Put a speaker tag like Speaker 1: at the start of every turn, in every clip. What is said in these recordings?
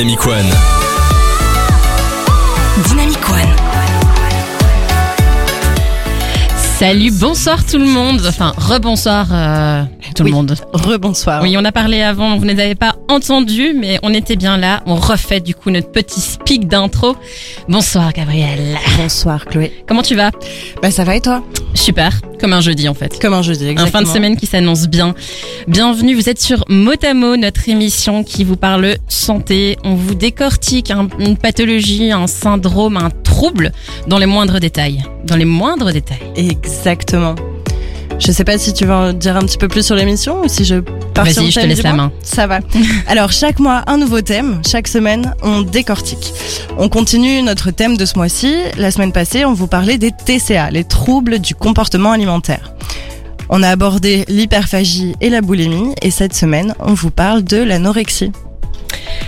Speaker 1: Dynamic One.
Speaker 2: Dynamic One.
Speaker 3: Salut, bonsoir tout le monde. Enfin, rebonsoir euh, tout
Speaker 4: Oui.
Speaker 3: le monde.
Speaker 4: Rebonsoir.
Speaker 3: Oui, on a parlé avant, vous ne les avez pas entendus, mais on était bien là. On refait du coup notre petit speak d'intro. Bonsoir Gabriel.
Speaker 4: Bonsoir Chloé.
Speaker 3: Comment tu vas?
Speaker 4: Bah ça va et toi?
Speaker 3: Super, comme un jeudi en fait.
Speaker 4: Comme un jeudi,
Speaker 3: Un
Speaker 4: exactement.
Speaker 3: fin de semaine qui s'annonce bien. Bienvenue, vous êtes sur Motamo, notre émission qui vous parle santé. On vous décortique un- une pathologie, un syndrome, un trouble dans les moindres détails. Dans les moindres détails.
Speaker 4: Exactement. Je sais pas si tu veux en dire un petit peu plus sur l'émission ou si je pars
Speaker 3: Vas-y,
Speaker 4: sur le
Speaker 3: je te laisse la main.
Speaker 4: Ça va. Alors chaque mois un nouveau thème, chaque semaine on décortique. On continue notre thème de ce mois-ci. La semaine passée on vous parlait des TCA, les troubles du comportement alimentaire. On a abordé l'hyperphagie et la boulimie et cette semaine on vous parle de l'anorexie.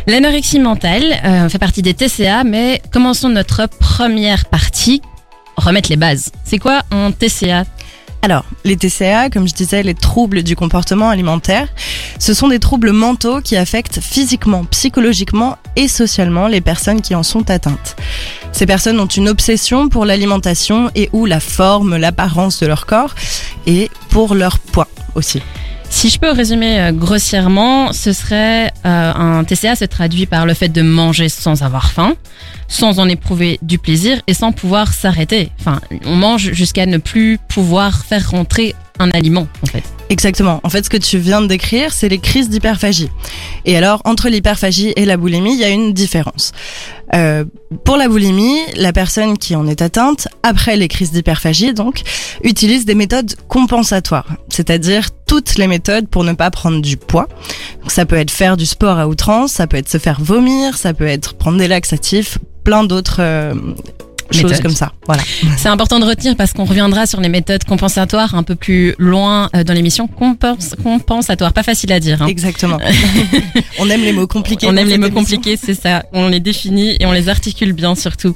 Speaker 3: L'anorexie mentale euh, fait partie des TCA, mais commençons notre première partie. Remettre les bases. C'est quoi un TCA
Speaker 4: Alors, les TCA, comme je disais, les troubles du comportement alimentaire, ce sont des troubles mentaux qui affectent physiquement, psychologiquement et socialement les personnes qui en sont atteintes. Ces personnes ont une obsession pour l'alimentation et ou la forme, l'apparence de leur corps et pour leur poids aussi.
Speaker 3: Si je peux résumer euh, grossièrement, ce serait euh, un TCA se traduit par le fait de manger sans avoir faim, sans en éprouver du plaisir et sans pouvoir s'arrêter. Enfin, on mange jusqu'à ne plus pouvoir faire rentrer un aliment en fait.
Speaker 4: Exactement. En fait, ce que tu viens de décrire, c'est les crises d'hyperphagie. Et alors, entre l'hyperphagie et la boulimie, il y a une différence. Euh, pour la boulimie, la personne qui en est atteinte, après les crises d'hyperphagie, donc, utilise des méthodes compensatoires. C'est-à-dire toutes les méthodes pour ne pas prendre du poids. Ça peut être faire du sport à outrance, ça peut être se faire vomir, ça peut être prendre des laxatifs, plein d'autres euh, choses comme ça. Voilà.
Speaker 3: C'est important de retenir parce qu'on reviendra sur les méthodes compensatoires un peu plus loin euh, dans l'émission. Compense, compensatoire, pas facile à dire. hein.
Speaker 4: Exactement. On aime les mots compliqués.
Speaker 3: On aime les mots
Speaker 4: émission.
Speaker 3: compliqués, c'est ça. On les définit et on les articule bien surtout.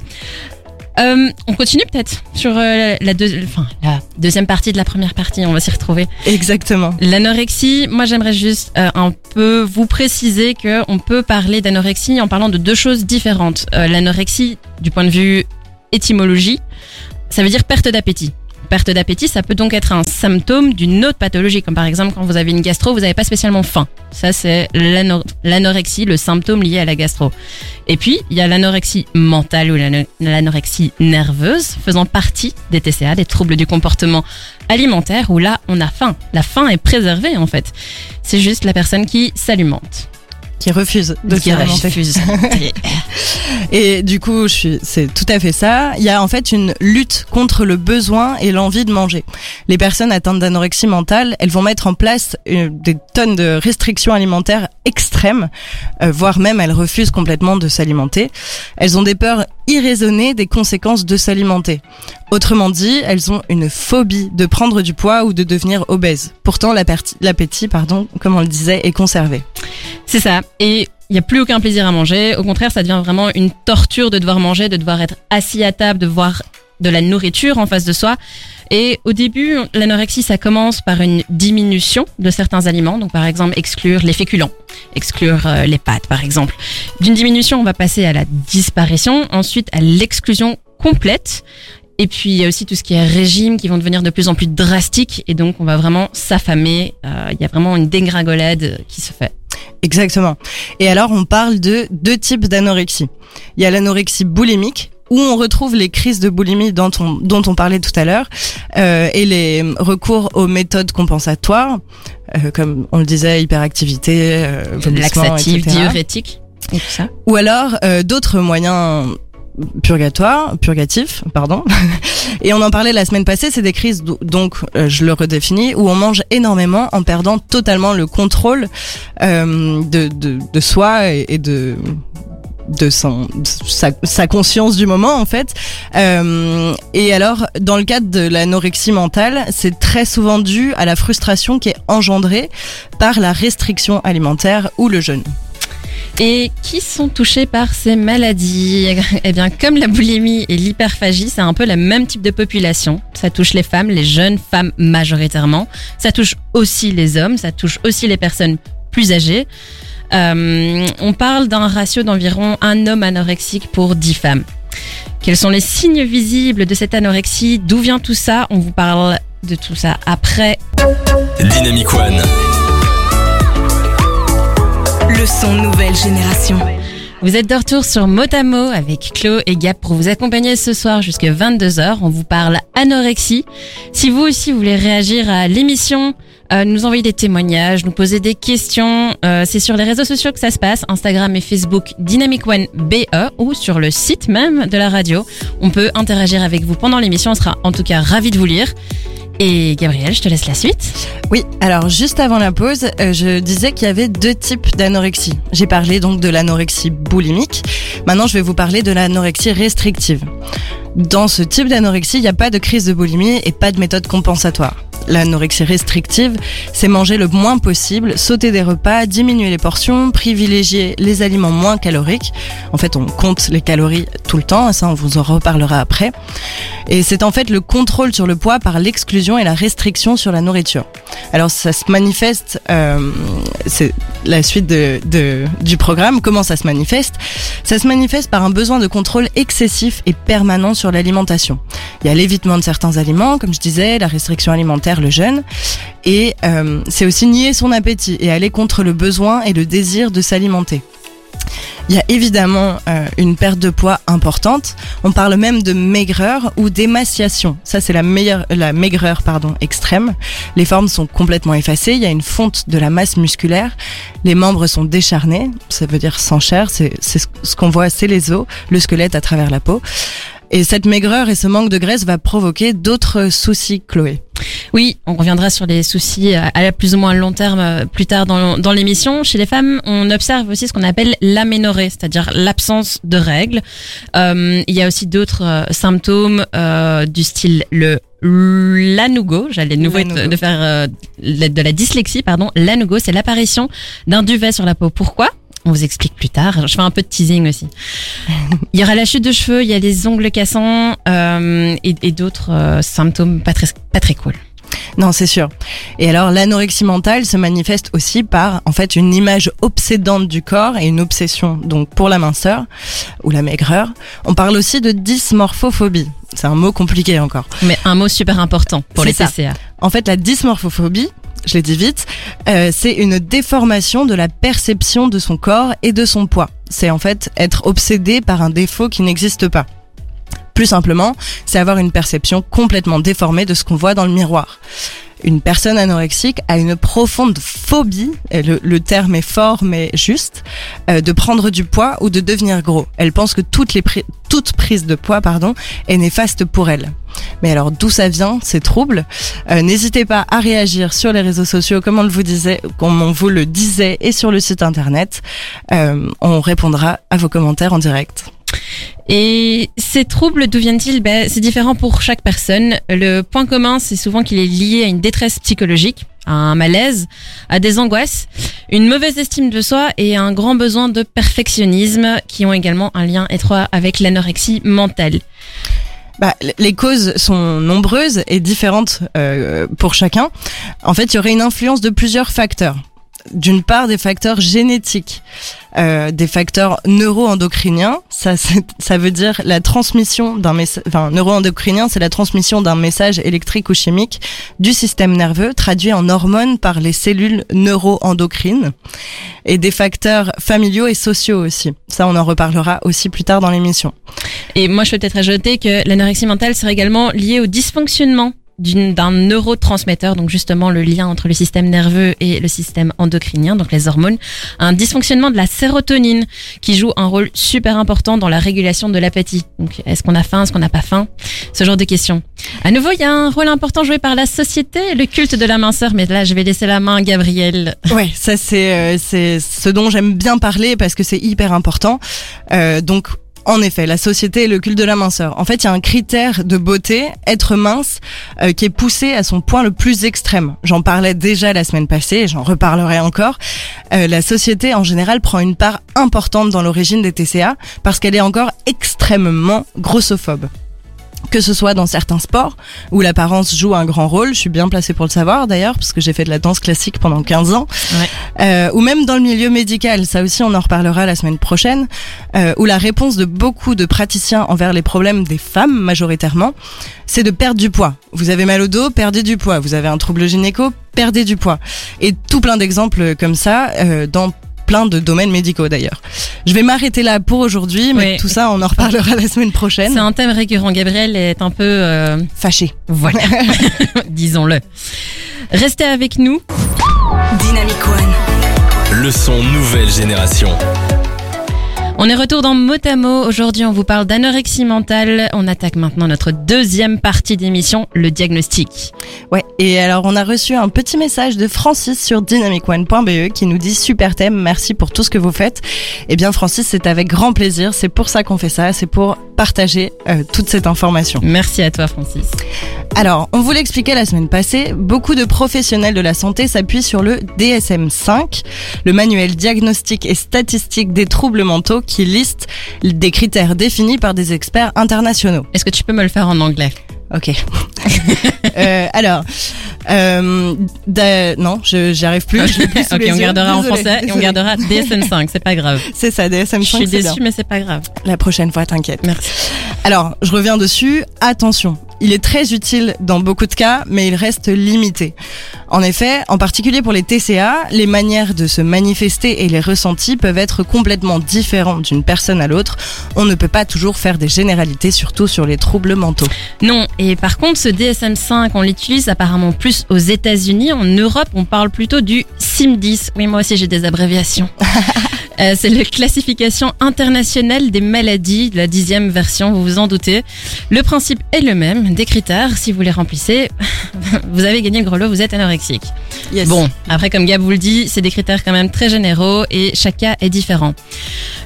Speaker 3: Euh, on continue peut-être sur euh, la, deux- enfin, la deuxième partie de la première partie, on va s'y retrouver.
Speaker 4: Exactement.
Speaker 3: L'anorexie, moi j'aimerais juste euh, un peu vous préciser que on peut parler d'anorexie en parlant de deux choses différentes. L'anorexie, du point de vue étymologie, ça veut dire perte d'appétit. Perte d'appétit, ça peut donc être un symptôme d'une autre pathologie, comme par exemple quand vous avez une gastro, vous n'avez pas spécialement faim. Ça, c'est l'ano- l'anorexie, le symptôme lié à la gastro. Et puis, il y a l'anorexie mentale ou l'ano- l'anorexie nerveuse, faisant partie des TCA, des troubles du comportement alimentaire, où là, on a faim. La faim est préservée, en fait. C'est juste la personne qui s'alimente.
Speaker 4: Qui refuse de
Speaker 3: Qui refuse.
Speaker 4: Et du coup, c'est tout à fait ça. Il y a en fait une lutte contre le besoin et l'envie de manger. Les personnes atteintes d'anorexie mentale, elles vont mettre en place euh, des tonnes de restrictions alimentaires extrêmes, euh, voire même elles refusent complètement de s'alimenter. Elles ont des peurs irraisonnées des conséquences de s'alimenter. Autrement dit, elles ont une phobie de prendre du poids ou de devenir obèses. Pourtant, l'appétit, pardon, comme on le disait, est conservé.
Speaker 3: C'est ça. Et il n'y a plus aucun plaisir à manger. Au contraire, ça devient vraiment une torture de devoir manger, de devoir être assis à table, de voir de la nourriture en face de soi. Et au début, l'anorexie, ça commence par une diminution de certains aliments. Donc, par exemple, exclure les féculents, exclure euh, les pâtes, par exemple. D'une diminution, on va passer à la disparition, ensuite à l'exclusion complète. Et puis, il y a aussi tout ce qui est régime qui vont devenir de plus en plus drastiques. Et donc, on va vraiment s'affamer. Euh, Il y a vraiment une dégringolade qui se fait.
Speaker 4: Exactement. Et alors, on parle de deux types d'anorexie. Il y a l'anorexie boulimique, où on retrouve les crises de boulimie dont on, dont on parlait tout à l'heure, euh, et les recours aux méthodes compensatoires, euh, comme on le disait, hyperactivité, euh, etc.
Speaker 3: diurétique et tout ça.
Speaker 4: Ou alors euh, d'autres moyens purgatoires, purgatifs, pardon. Et on en parlait la semaine passée, c'est des crises, do- donc euh, je le redéfinis, où on mange énormément en perdant totalement le contrôle euh, de, de, de soi et, et de de, son, sa conscience du moment en fait. Euh, et alors, dans le cadre de l'anorexie mentale, c'est très souvent dû à la frustration qui est engendrée par la restriction alimentaire ou le jeûne.
Speaker 3: Et qui sont touchés par ces maladies? Eh bien, comme la boulimie et l'hyperphagie, c'est un peu le même type de population. Ça touche les femmes, les jeunes femmes majoritairement. Ça touche aussi les hommes, ça touche aussi les personnes plus âgées. Euh, on parle d'un ratio d'environ un homme anorexique pour 10 femmes. Quels sont les signes visibles de cette anorexie? D'où vient tout ça? On vous parle de tout ça après.
Speaker 1: Dynamic One.
Speaker 2: Le son nouvelle génération.
Speaker 3: Vous êtes de retour sur Motamo avec Chlo et Gap pour vous accompagner ce soir jusqu'à 22h. On vous parle anorexie. Si vous aussi voulez réagir à l'émission, euh, nous envoyer des témoignages, nous poser des questions, euh, c'est sur les réseaux sociaux que ça se passe, Instagram et Facebook Dynamic One BE ou sur le site même de la radio. On peut interagir avec vous pendant l'émission, on sera en tout cas ravis de vous lire. Et Gabriel, je te laisse la suite.
Speaker 4: Oui, alors juste avant la pause, euh, je disais qu'il y avait deux types d'anorexie. J'ai parlé donc de l'anorexie boulimique. Maintenant, je vais vous parler de l'anorexie restrictive. Dans ce type d'anorexie, il n'y a pas de crise de boulimie et pas de méthode compensatoire. L'anorexie restrictive, c'est manger le moins possible, sauter des repas, diminuer les portions, privilégier les aliments moins caloriques. En fait, on compte les calories tout le temps, ça on vous en reparlera après. Et c'est en fait le contrôle sur le poids par l'exclusion et la restriction sur la nourriture. Alors ça se manifeste, euh, c'est la suite de, de, du programme, comment ça se manifeste? Ça se manifeste par un besoin de contrôle excessif et permanent sur l'alimentation. Il y a l'évitement de certains aliments, comme je disais, la restriction alimentaire, le jeûne, et euh, c'est aussi nier son appétit et aller contre le besoin et le désir de s'alimenter. Il y a évidemment euh, une perte de poids importante. On parle même de maigreur ou d'émaciation. Ça, c'est la meilleure, la maigreur, pardon, extrême. Les formes sont complètement effacées. Il y a une fonte de la masse musculaire. Les membres sont décharnés. Ça veut dire sans chair. C'est ce qu'on voit, c'est les os, le squelette à travers la peau. Et cette maigreur et ce manque de graisse va provoquer d'autres soucis, Chloé.
Speaker 3: Oui, on reviendra sur les soucis à plus ou moins long terme euh, plus tard dans, l'émission. Chez les femmes, on observe aussi ce qu'on appelle l'aménorrhée, c'est-à-dire l'absence de règles. Euh, il y a aussi d'autres euh, symptômes euh, du style le l'anugo, j'allais de nouveau de faire euh, de la dyslexie, pardon. L'anugo, c'est l'apparition d'un duvet sur la peau. Pourquoi? On vous explique plus tard. Je fais un peu de teasing aussi. Il y aura la chute de cheveux, il y a les ongles cassants euh, et, et d'autres euh, symptômes pas très, pas très cool.
Speaker 4: Non, c'est sûr. Et alors, l'anorexie mentale se manifeste aussi par, en fait, une image obsédante du corps et une obsession, donc, pour la minceur ou la maigreur. On parle aussi de dysmorphophobie. C'est un mot compliqué encore.
Speaker 3: Mais un mot super important pour les TCA.
Speaker 4: En fait, la dysmorphophobie, je l'ai dit vite, euh, c'est une déformation de la perception de son corps et de son poids. C'est en fait être obsédé par un défaut qui n'existe pas. Plus simplement, c'est avoir une perception complètement déformée de ce qu'on voit dans le miroir. Une personne anorexique a une profonde phobie, et le, le terme est fort mais juste, euh, de prendre du poids ou de devenir gros. Elle pense que toutes les pri toute prise de poids pardon, est néfaste pour elle. Mais alors d'où ça vient ces troubles euh, N'hésitez pas à réagir sur les réseaux sociaux comme on le vous disait, comme on vous le disait et sur le site internet. Euh, on répondra à vos commentaires en direct.
Speaker 3: Et ces troubles, d'où viennent-ils? Ben, C'est différent pour chaque personne. Le point commun, c'est souvent qu'il est lié à une détresse psychologique, à un malaise, à des angoisses, une mauvaise estime de soi et un grand besoin de perfectionnisme qui ont également un lien étroit avec l'anorexie mentale.
Speaker 4: Bah, les causes sont nombreuses et différentes euh, pour chacun. En fait, il y aurait une influence de plusieurs facteurs d'une part des facteurs génétiques, euh, des facteurs neuroendocriniens. Ça, ça veut dire la transmission d'un message. Enfin, neuroendocrinien, c'est la transmission d'un message électrique ou chimique du système nerveux traduit en hormones par les cellules neuroendocrines, et des facteurs familiaux et sociaux aussi. Ça, on en reparlera aussi plus tard dans l'émission.
Speaker 3: Et moi, je peux peut-être ajouter que l'anorexie mentale serait également liée au dysfonctionnement d'un neurotransmetteur, donc justement le lien entre le système nerveux et le système endocrinien, donc les hormones, un dysfonctionnement de la sérotonine qui joue un rôle super important dans la régulation de l'appétit. Donc est-ce qu'on a faim, est-ce qu'on n'a pas faim? Ce genre de questions. À nouveau, il y a un rôle important joué par la société, le culte de la minceur, mais là je vais laisser la main à Gabriel.
Speaker 4: Ouais, ça c'est euh, c'est ce dont j'aime bien parler parce que c'est hyper important. Euh, donc en effet, la société et le culte de la minceur. En fait, il y a un critère de beauté, être mince, euh, qui est poussé à son point le plus extrême. J'en parlais déjà la semaine passée et j'en reparlerai encore. Euh, la société, en général, prend une part importante dans l'origine des TCA parce qu'elle est encore extrêmement grossophobe. Que ce soit dans certains sports où l'apparence joue un grand rôle, je suis bien placée pour le savoir d'ailleurs parce que j'ai fait de la danse classique pendant 15 ans,
Speaker 3: Ouais.
Speaker 4: Euh, ou même dans le milieu médical, ça aussi on en reparlera la semaine prochaine, euh, où la réponse de beaucoup de praticiens envers les problèmes des femmes majoritairement, c'est de perdre du poids. Vous avez mal au dos, perdez du poids. Vous avez un trouble gynéco, perdez du poids. Et tout plein d'exemples comme ça euh, dans plein de domaines médicaux d'ailleurs. Je vais m'arrêter là pour aujourd'hui, mais
Speaker 3: Oui.
Speaker 4: tout ça on en reparlera la semaine
Speaker 3: C'est
Speaker 4: prochaine.
Speaker 3: un thème récurrent. Gabriel est un peu, euh,
Speaker 4: Fâché.
Speaker 3: voilà, disons-le. Restez avec nous.
Speaker 2: Dynamic One.
Speaker 1: Le son nouvelle génération.
Speaker 3: On est retour dans Motamo. Aujourd'hui, on vous parle d'anorexie mentale. On attaque maintenant notre deuxième partie d'émission, le diagnostic.
Speaker 4: Ouais. Et alors on a reçu un petit message de Francis sur dynamicone.be qui nous dit super thème, merci pour tout ce que vous faites. Eh bien Francis, c'est avec grand plaisir. C'est pour ça qu'on fait ça. C'est pour partager euh, toute cette information.
Speaker 3: Merci à toi, Francis.
Speaker 4: Alors, on vous l'expliquait la semaine passée, beaucoup de professionnels de la santé s'appuient sur le DSM-5, le manuel diagnostique et statistique des troubles mentaux qui liste des critères définis par des experts internationaux.
Speaker 3: Est-ce que tu peux me le faire en anglais?
Speaker 4: Ok. Euh, alors, euh, non, je j'y arrive plus.
Speaker 3: Ok, on gardera en français et on gardera DSM5, c'est pas grave.
Speaker 4: C'est ça, DSM-5.
Speaker 3: Je suis
Speaker 4: bien.
Speaker 3: déçue, mais c'est pas grave.
Speaker 4: La prochaine fois, t'inquiète.
Speaker 3: Merci.
Speaker 4: Alors, je reviens dessus. Attention, il est très utile dans beaucoup de cas, mais il reste limité. En effet, en particulier pour les TCA, les manières de se manifester et les ressentis peuvent être complètement différents d'une personne à l'autre. On ne peut pas toujours faire des généralités, surtout sur les troubles mentaux.
Speaker 3: Non, et par contre, ce DSM5, on l'utilise apparemment plus aux États-Unis. En Europe, on parle plutôt du CIM10. Oui, moi aussi, j'ai des abréviations. Euh, c'est la classification internationale des maladies, la dixième version, vous vous en doutez. Le principe est le même, des critères, si vous les remplissez, vous avez gagné le gros lot, vous êtes anorexique.
Speaker 4: Yes.
Speaker 3: Bon, après, comme Gab vous le dit, c'est des critères quand même très généraux et chaque cas est différent.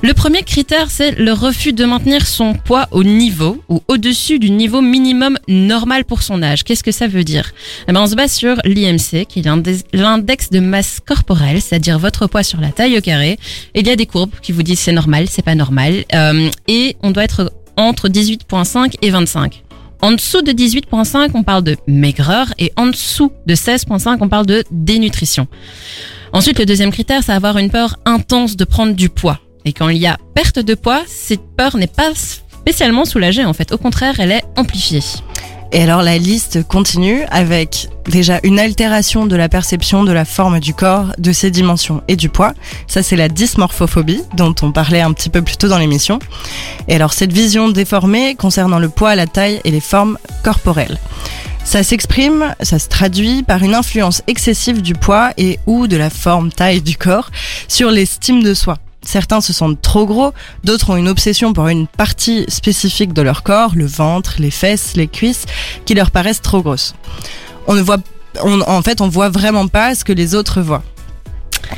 Speaker 3: Le premier critère, c'est le refus de maintenir son poids au niveau ou au-dessus du niveau minimum normal pour son âge. Qu'est-ce que ça veut dire? Eh ben, On se base sur l'IMC, qui est l'index de masse corporelle, c'est-à-dire votre poids sur la taille au carré. Et il y a des courbes qui vous disent c'est normal, c'est pas normal. Euh, et on doit être entre 18,5 et 25. En dessous de 18.5, on parle de maigreur et en dessous de 16.5, on parle de dénutrition. Ensuite, le deuxième critère, c'est avoir une peur intense de prendre du poids. Et quand il y a perte de poids, cette peur n'est pas spécialement soulagée en fait. Au contraire, elle est amplifiée.
Speaker 4: Et alors la liste continue avec déjà une altération de la perception de la forme du corps, de ses dimensions et du poids. Ça c'est la dysmorphophobie dont on parlait un petit peu plus tôt dans l'émission. Et alors cette vision déformée concernant le poids, la taille et les formes corporelles. Ça s'exprime, ça se traduit par une influence excessive du poids et ou de la forme taille du corps sur l'estime de soi. Certains se sentent trop gros, d'autres ont une obsession pour une partie spécifique de leur corps, le ventre, les fesses, les cuisses, qui leur paraissent trop grosses. On ne voit, on- en fait, on voit vraiment pas ce que les autres voient.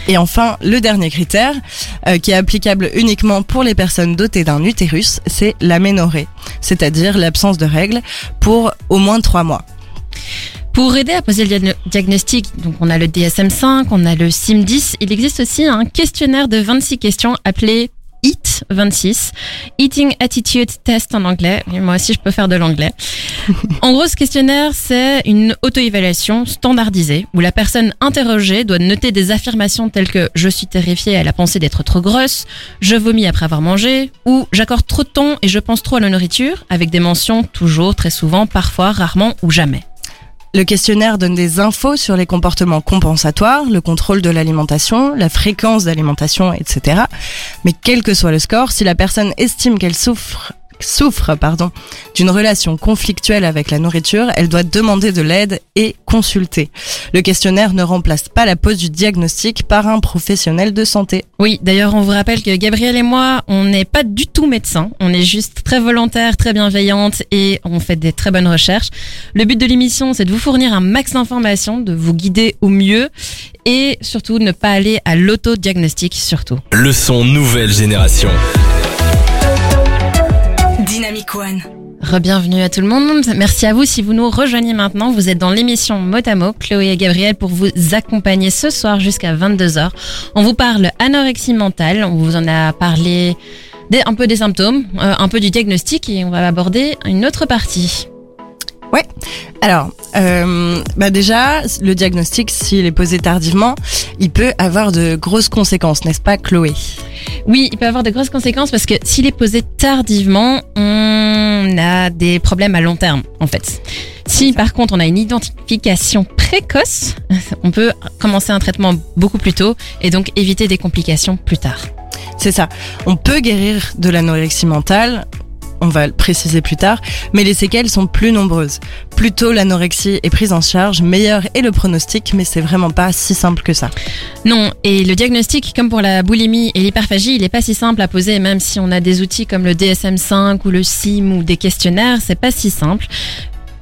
Speaker 4: Et enfin, le dernier critère, euh, qui est applicable uniquement pour les personnes dotées d'un utérus, c'est l'aménorrhée, c'est-à-dire l'absence de règles pour au moins trois mois.
Speaker 3: Pour aider à poser le diagno- diagnostic, donc on a le DSM5, on a le CIM10, il existe aussi un questionnaire de 26 questions appelé EAT 26, Eating Attitude Test en anglais. Et moi aussi, je peux faire de l'anglais. En gros, ce questionnaire, c'est une auto-évaluation standardisée où la personne interrogée doit noter des affirmations telles que je suis terrifiée à la pensée d'être trop grosse, je vomis après avoir mangé, ou j'accorde trop de temps et je pense trop à la nourriture, avec des mentions toujours, très souvent, parfois, rarement ou jamais.
Speaker 4: Le questionnaire donne des infos sur les comportements compensatoires, le contrôle de l'alimentation, la fréquence d'alimentation, etc. Mais quel que soit le score, si la personne estime qu'elle souffre souffre pardon d'une relation conflictuelle avec la nourriture, elle doit demander de l'aide et consulter. Le questionnaire ne remplace pas la pose du diagnostic par un professionnel de santé.
Speaker 3: Oui, d'ailleurs, on vous rappelle que Gabriel et moi, on n'est pas du tout médecins. On est juste très volontaires, très bienveillantes et on fait des très bonnes recherches. Le but de l'émission, c'est de vous fournir un max d'informations, de vous guider au mieux et surtout ne pas aller à l'autodiagnostic surtout.
Speaker 1: Le son nouvelle génération.
Speaker 3: Rebienvenue à tout le monde. Merci à vous si vous nous rejoignez maintenant. Vous êtes dans l'émission Motamo, Chloé et Gabriel pour vous accompagner ce soir jusqu'à 22h. On vous parle anorexie mentale. On vous en a parlé un peu des symptômes, euh, un peu du diagnostic et on va aborder une autre partie.
Speaker 4: Alors, euh, bah déjà, le diagnostic, s'il est posé tardivement, il peut avoir de grosses conséquences, n'est-ce pas, Chloé?
Speaker 3: Oui, il peut avoir de grosses conséquences parce que s'il est posé tardivement, on a des problèmes à long terme, en fait. Si par contre on a une identification précoce, on peut commencer un traitement beaucoup plus tôt et donc éviter des complications plus tard.
Speaker 4: C'est ça. On peut guérir de l'anorexie mentale, on va le préciser plus tard, mais les séquelles sont plus nombreuses. Plus tôt l'anorexie est prise en charge, meilleur est le pronostic, mais c'est vraiment pas si simple que ça.
Speaker 3: Non, et le diagnostic, comme pour la boulimie et l'hyperphagie, il n'est pas si simple à poser, même si on a des outils comme le DSM5 ou le CIM ou des questionnaires, c'est pas si simple.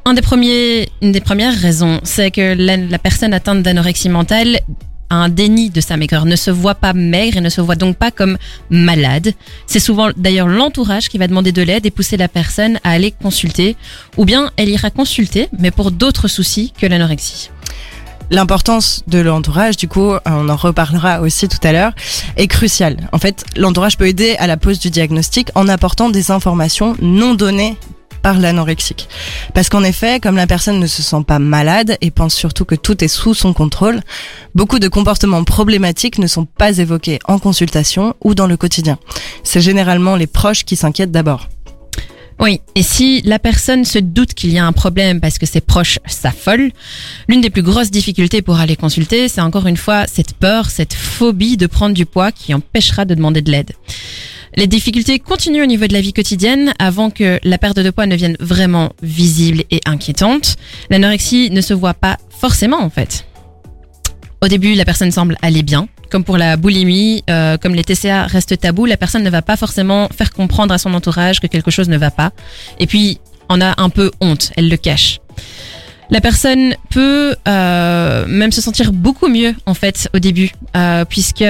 Speaker 3: Une des premières raisons, c'est que la personne atteinte d'anorexie mentale un déni de sa maigreur, ne se voit pas maigre et ne se voit donc pas comme malade. C'est souvent d'ailleurs l'entourage qui va demander de l'aide et pousser la personne à aller consulter, ou bien elle ira consulter, mais pour d'autres soucis que l'anorexie.
Speaker 4: L'importance de l'entourage, du coup, on en reparlera aussi tout à l'heure, est cruciale. En fait, l'entourage peut aider à la pose du diagnostic en apportant des informations non données par l'anorexique. Parce qu'en effet, comme la personne ne se sent pas malade et pense surtout que tout est sous son contrôle, beaucoup de comportements problématiques ne sont pas évoqués en consultation ou dans le quotidien. C'est généralement les proches qui s'inquiètent d'abord.
Speaker 3: Oui, et si la personne se doute qu'il y a un problème parce que ses proches s'affolent, l'une des plus grosses difficultés pour aller consulter, c'est encore une fois cette peur, cette phobie de prendre du poids qui empêchera de demander de l'aide. Les difficultés continuent au niveau de la vie quotidienne avant que la perte de poids ne vienne vraiment visible et inquiétante. L'anorexie ne se voit pas forcément en fait. Au début, la personne semble aller bien. Comme pour la boulimie, euh, comme les TCA restent tabous, la personne ne va pas forcément faire comprendre à son entourage que quelque chose ne va pas. Et puis, on a un peu honte, elle le cache. La personne peut euh, même se sentir beaucoup mieux en fait au début, euh, puisque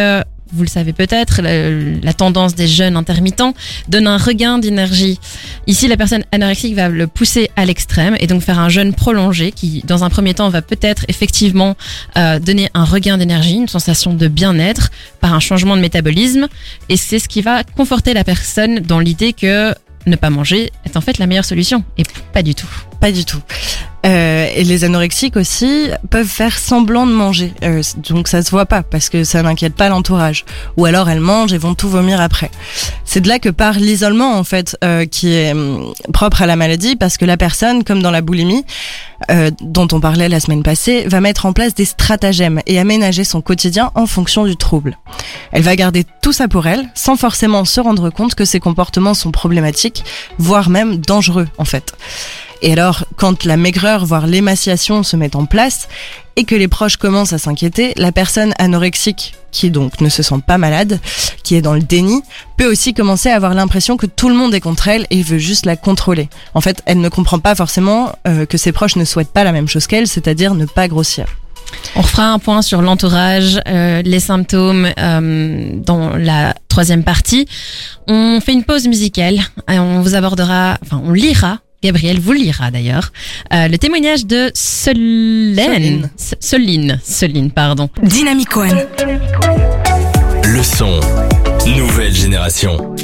Speaker 3: vous le savez peut-être, la, tendance des jeunes intermittents donne un regain d'énergie. Ici, la personne anorexique va le pousser à l'extrême et donc faire un jeûne prolongé qui, dans un premier temps, va peut-être effectivement euh, donner un regain d'énergie, une sensation de bien-être par un changement de métabolisme. Et c'est ce qui va conforter la personne dans l'idée que ne pas manger est en fait la meilleure solution. Et pas du tout.
Speaker 4: Pas du tout. Euh, et les anorexiques aussi peuvent faire semblant de manger, euh, donc ça se voit pas parce que ça n'inquiète pas l'entourage. Ou alors elles mangent et vont tout vomir après. C'est de là que part l'isolement en fait, euh, qui est hum, propre à la maladie, parce que la personne, comme dans la boulimie, euh, dont on parlait la semaine passée, va mettre en place des stratagèmes et aménager son quotidien en fonction du trouble. Elle va garder tout ça pour elle, sans forcément se rendre compte que ses comportements sont problématiques, voire même dangereux en fait. Et alors, quand la maigreur, voire l'émaciation se met en place, et que les proches commencent à s'inquiéter, la personne anorexique, qui donc ne se sent pas malade, qui est dans le déni, peut aussi commencer à avoir l'impression que tout le monde est contre elle et veut juste la contrôler. En fait, elle ne comprend pas forcément euh, que ses proches ne souhaitent pas la même chose qu'elle, c'est-à-dire ne pas grossir.
Speaker 3: On refera un point sur l'entourage, euh, les symptômes euh, dans la troisième partie. On fait une pause musicale et on vous abordera, enfin on lira Gabriel vous lira d'ailleurs. Euh, le témoignage de Solène. Soline. Soline, pardon.
Speaker 2: Dynamic One.
Speaker 1: Le son. Nouvelle génération.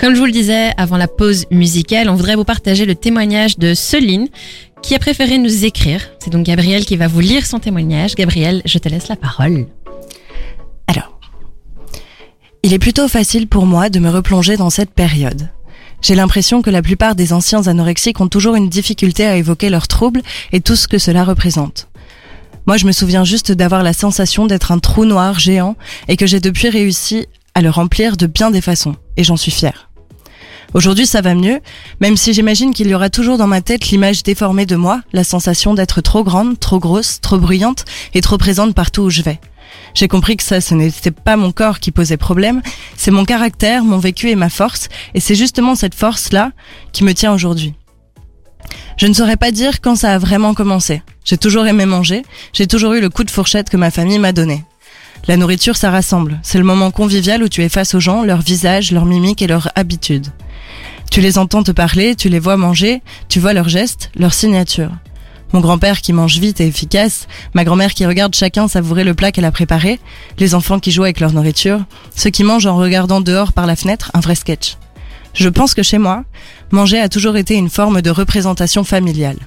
Speaker 3: Comme je vous le disais avant la pause musicale, on voudrait vous partager le témoignage de Soline qui a préféré nous écrire. C'est donc Gabriel qui va vous lire son témoignage. Gabriel, je te laisse la parole.
Speaker 4: Alors, il est plutôt facile pour moi de me replonger dans cette période. J'ai l'impression que la plupart des anciens anorexiques ont toujours une difficulté à évoquer leurs troubles et tout ce que cela représente. Moi, je me souviens juste d'avoir la sensation d'être un trou noir géant et que j'ai depuis réussi à le remplir de bien des façons, et j'en suis fière. Aujourd'hui, ça va mieux, même si j'imagine qu'il y aura toujours dans ma tête l'image déformée de moi, la sensation d'être trop grande, trop grosse, trop bruyante et trop présente partout où je vais. J'ai compris que ça, ce n'était pas mon corps qui posait problème, c'est mon caractère, mon vécu et ma force, et c'est justement cette force-là qui me tient aujourd'hui. Je ne saurais pas dire quand ça a vraiment commencé. J'ai toujours aimé manger, j'ai toujours eu le coup de fourchette que ma famille m'a donné. La nourriture, ça rassemble. C'est le moment convivial où tu es face aux gens, leur visage, leur mimique et leur habitude. Tu les entends te parler, tu les vois manger, tu vois leurs gestes, leurs signatures. Mon grand-père qui mange vite et efficace, ma grand-mère qui regarde chacun savourer le plat qu'elle a préparé, les enfants qui jouent avec leur nourriture, ceux qui mangent en regardant dehors par la fenêtre, un vrai sketch. Je pense que chez moi, manger a toujours été une forme de représentation familiale.